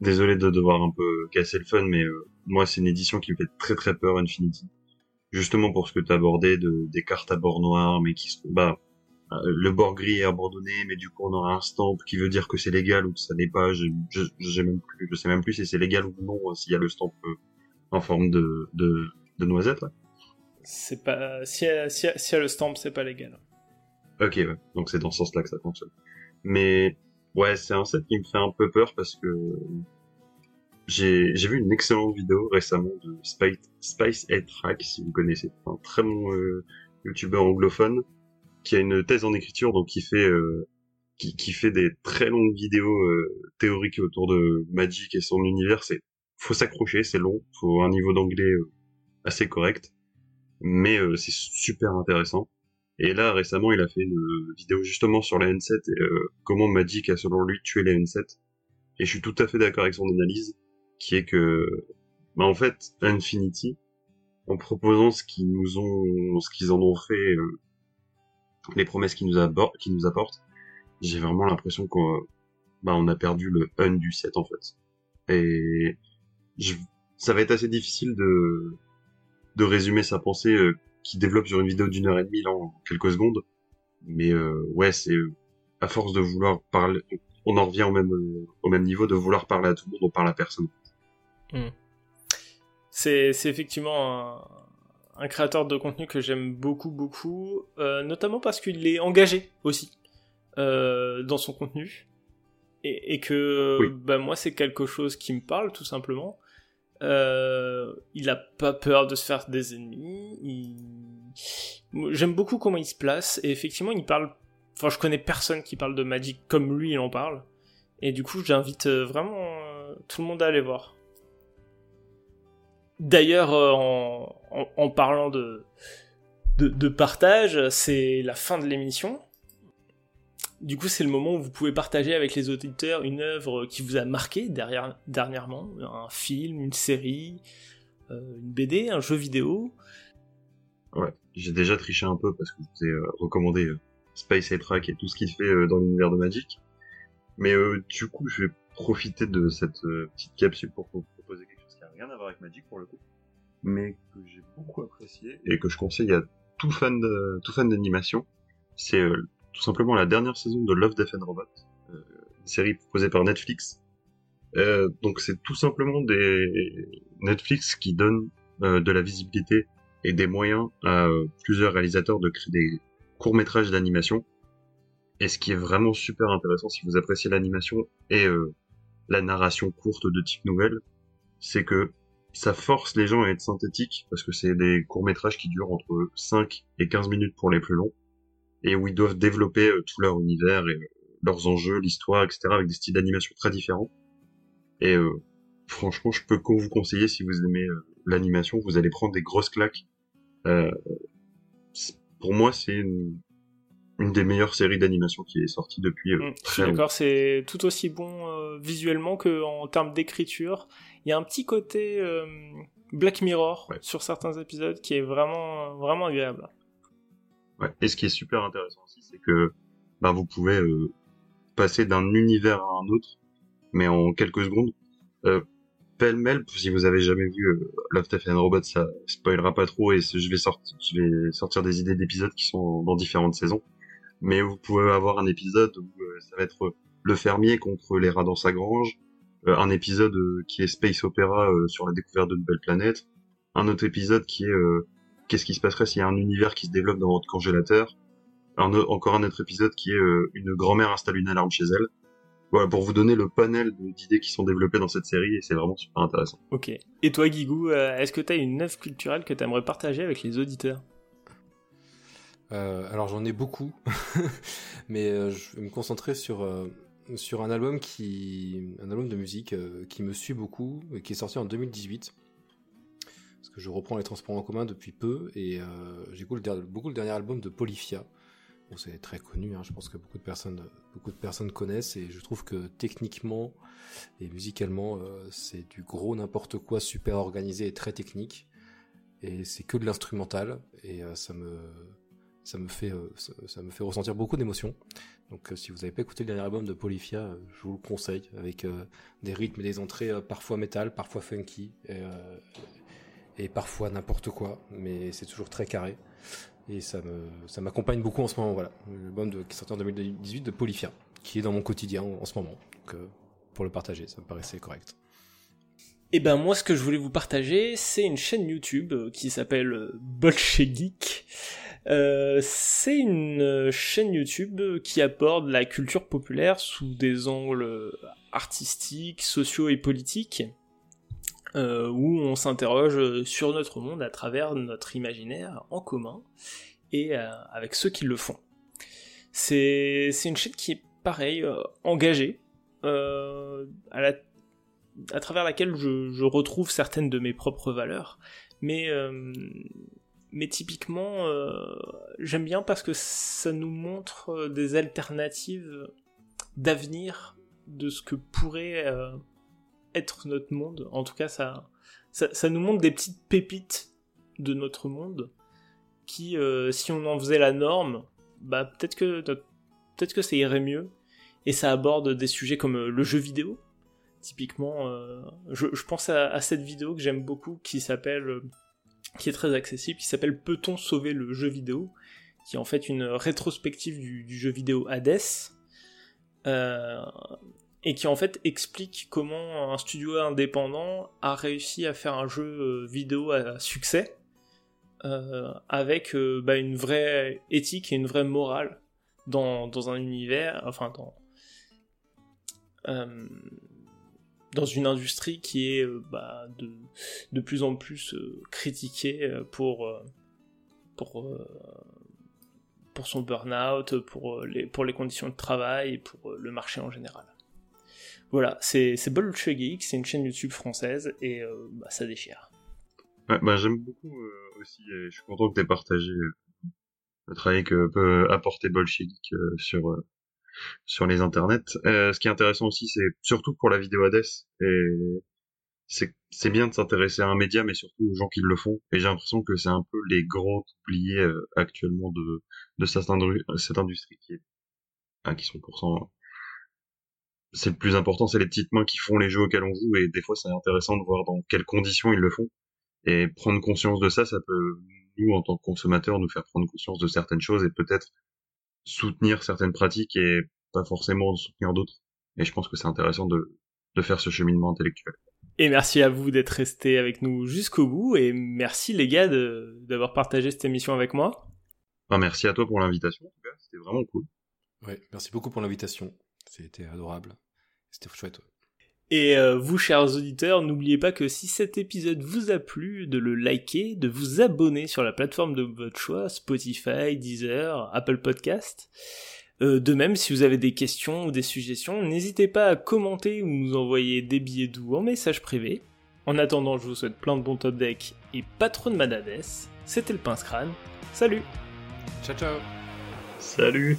Désolé de devoir un peu casser le fun, mais moi c'est une édition qui me fait très très peur, Infinity justement pour ce que tu abordais de, des cartes à bord noir, mais qui sont, bah, euh, le bord gris est abandonné, mais du coup on aura un stamp qui veut dire que c'est légal ou que ça n'est pas. Je, je, même plus, je sais même plus si c'est légal ou non hein, s'il y a le stamp euh, en forme de, de, de noisette. C'est pas si y, a, si, y a, le stamp, c'est pas légal. Ok, ouais. donc c'est dans ce sens-là que ça fonctionne. Mais ouais, c'est un set qui me fait un peu peur parce que j'ai vu une excellente vidéo récemment de Spice, Spice Head Track, si vous connaissez, un très bon euh, youtubeur anglophone qui a une thèse en écriture, donc qui fait euh, qui, qui, fait des très longues vidéos euh, théoriques autour de Magic et son univers. C'est faut s'accrocher, c'est long, faut un niveau d'anglais euh, assez correct, mais c'est super intéressant. Et là récemment, il a fait une vidéo justement sur la N7 et comment Magic a selon lui tué la N7. Et je suis tout à fait d'accord avec son analyse qui est que, bah en fait, Infinity, en proposant ce qu'ils nous ont, ce qu'ils en ont fait, euh, les promesses qu'ils nous, apportent, j'ai vraiment l'impression qu'on, bah, on a perdu le un du set en fait. Et je, ça va être assez difficile de, de résumer sa pensée euh, qui développe sur une vidéo d'une heure et demie là, en quelques secondes. Mais euh, ouais, c'est à force de vouloir parler, on en revient au même au même niveau de vouloir parler à tout le monde, on parle à personne. Hmm. C'est effectivement un, créateur de contenu que j'aime beaucoup, beaucoup, euh, notamment parce qu'il est engagé aussi euh, dans son contenu. Et, que bah, moi, c'est quelque chose qui me parle tout simplement. Euh, il a pas peur de se faire des ennemis. J'aime beaucoup comment il se place. Et effectivement, il parle. Enfin, je connais personne qui parle de Magic comme lui, il en parle. Et du coup, j'invite vraiment tout le monde à aller voir. D'ailleurs, euh, en, parlant de, de, partage, c'est la fin de l'émission. Du coup, c'est le moment où vous pouvez partager avec les auditeurs une œuvre qui vous a marqué dernièrement, un film, une série, euh, une BD, un jeu vidéo. Ouais, j'ai déjà triché un peu parce que je vous ai euh, recommandé Space Track et tout ce qu'il fait dans l'univers de Magic. Mais du coup, je vais profiter de cette petite capsule pour vous rien à voir avec Magic pour le coup, mais que j'ai beaucoup apprécié et que je conseille à tout fan de, tout fan d'animation. C'est tout simplement la dernière saison de Love, Death and Robot, une série proposée par Netflix. donc c'est tout simplement des Netflix qui donne de la visibilité et des moyens à plusieurs réalisateurs de créer des courts métrages d'animation. Et ce qui est vraiment super intéressant si vous appréciez l'animation et euh, la narration courte de type nouvelle, c'est que ça force les gens à être synthétiques parce que c'est des courts métrages qui durent entre 5 et 15 minutes pour les plus longs et où ils doivent développer euh, tout leur univers et euh, leurs enjeux, l'histoire, etc. avec des styles d'animation très différents. Et franchement, je peux vous conseiller si vous aimez l'animation, vous allez prendre des grosses claques pour moi, c'est une, des meilleures séries d'animation qui est sortie depuis euh, mm, Je suis d'accord, c'est tout aussi bon euh, visuellement que en termes d'écriture. Il y a un petit côté euh, Black Mirror sur certains épisodes qui est vraiment vraiment agréable. Ouais. Et ce qui est super intéressant aussi, c'est que bah, vous pouvez passer d'un univers à un autre, mais en quelques secondes pêle-mêle, si vous avez jamais vu euh, Love, Death and Robot, ça spoilera pas trop et je vais sortir, je vais sortir des idées d'épisodes qui sont dans différentes saisons. Mais vous pouvez avoir un épisode où euh, ça va être le fermier contre les rats dans sa grange, euh, un épisode qui est space opéra sur la découverte de nouvelles planètes, un autre épisode qui est qu'est-ce qui se passerait s'il y a un univers qui se développe dans votre congélateur, encore un autre épisode qui est une grand-mère installe une alarme chez elle. Voilà, pour vous donner le panel d'idées qui sont développées dans cette série, et c'est vraiment super intéressant. Ok. Et toi, Guigou, euh, est-ce que tu as une œuvre culturelle que tu aimerais partager avec les auditeurs? Euh, Alors j'en ai beaucoup, mais euh, je vais me concentrer sur, sur un album qui, un album de musique qui me suit beaucoup, et qui est sorti en 2018 parce que je reprends les transports en commun depuis peu et j'écoute beaucoup le dernier album de Polyphia c'est très connu, hein. je pense que beaucoup de personnes, beaucoup de personnes connaissent et je trouve que techniquement et musicalement, euh, c'est du gros n'importe quoi, super organisé et très technique. Et c'est que de l'instrumental et euh, ça me, ça me fait, euh, ça, me fait ressentir beaucoup d'émotions. Donc, si vous n'avez pas écouté le dernier album de Polyphia, je vous le conseille avec des rythmes et des entrées parfois métal, parfois funky et, parfois n'importe quoi, mais c'est toujours très carré. Et ça me ça m'accompagne beaucoup en ce moment voilà. L'album qui est sorti en 2018 de Polyphia qui est dans mon quotidien en, ce moment. Donc euh, pour le partager ça me paraissait correct. Et eh ben moi ce que je voulais vous partager c'est une chaîne YouTube euh, qui s'appelle euh, Bolchegeek euh, c'est une chaîne YouTube qui aborde la culture populaire sous des angles artistiques, sociaux et politiques euh, où on s'interroge sur notre monde à travers notre imaginaire en commun et euh, avec ceux qui le font. C'est une chaîne qui est pareil, euh, engagée, à, travers laquelle je, retrouve certaines de mes propres valeurs, mais mais typiquement, j'aime bien parce que ça nous montre des alternatives d'avenir de ce que pourrait être notre monde. En tout cas, ça, ça, nous montre des petites pépites de notre monde qui, euh, si on en faisait la norme, bah peut-être que peut-être que ça irait mieux. Et ça aborde des sujets comme euh, le jeu vidéo. Typiquement, euh, je, pense à, cette vidéo que j'aime beaucoup qui s'appelle, qui est très accessible, qui s'appelle Peut-on sauver le jeu vidéo, qui est en fait une rétrospective du, jeu vidéo Hades. Euh, et qui en fait explique comment un studio indépendant a réussi à faire un jeu euh, vidéo à succès euh, avec bah, une vraie éthique et une vraie morale dans, dans un univers, enfin dans dans une industrie qui est bah, de, de plus en plus critiquée pour pour pour son burn-out, pour les, pour les conditions de travail et pour le marché en général. Voilà, c'est Geek, c'est une chaîne YouTube française et euh, bah, ça déchire. Bah, j'aime beaucoup euh, aussi, je suis content que tu aies partagé euh, le travail que peut apporter Geek sur sur les internets. ce qui est intéressant aussi, c'est surtout pour la vidéo Hades, et c'est bien de s'intéresser à un média, mais surtout aux gens qui le font. Et j'ai l'impression que c'est un peu les grands oubliés actuellement de de cette, industrie qui est, qui sont pourtant c'est le plus important, c'est les petites mains qui font les jeux auxquels on joue, et des fois c'est intéressant de voir dans quelles conditions ils le font. Et prendre conscience de ça, ça peut, nous, en tant que consommateurs, nous faire prendre conscience de certaines choses et peut-être soutenir certaines pratiques et pas forcément soutenir d'autres. Et je pense que c'est intéressant de, de faire ce cheminement intellectuel. Et merci à vous d'être resté avec nous jusqu'au bout, et merci les gars d'avoir partagé cette émission avec moi. Ah, merci à toi pour l'invitation, c'était vraiment cool. Ouais, merci beaucoup pour l'invitation, c'était adorable, c'était chouette. Et euh, vous, chers auditeurs, n'oubliez pas que si cet épisode vous a plu, de le liker, de vous abonner sur la plateforme de votre choix, Spotify, Deezer, Apple Podcast. Euh, de même, si vous avez des questions ou des suggestions, n'hésitez pas à commenter ou nous envoyer des billets doux en message privé. En attendant, je vous souhaite plein de bons top decks et pas trop de manades. C'était le Pince Crâne. Salut Ciao ciao Salut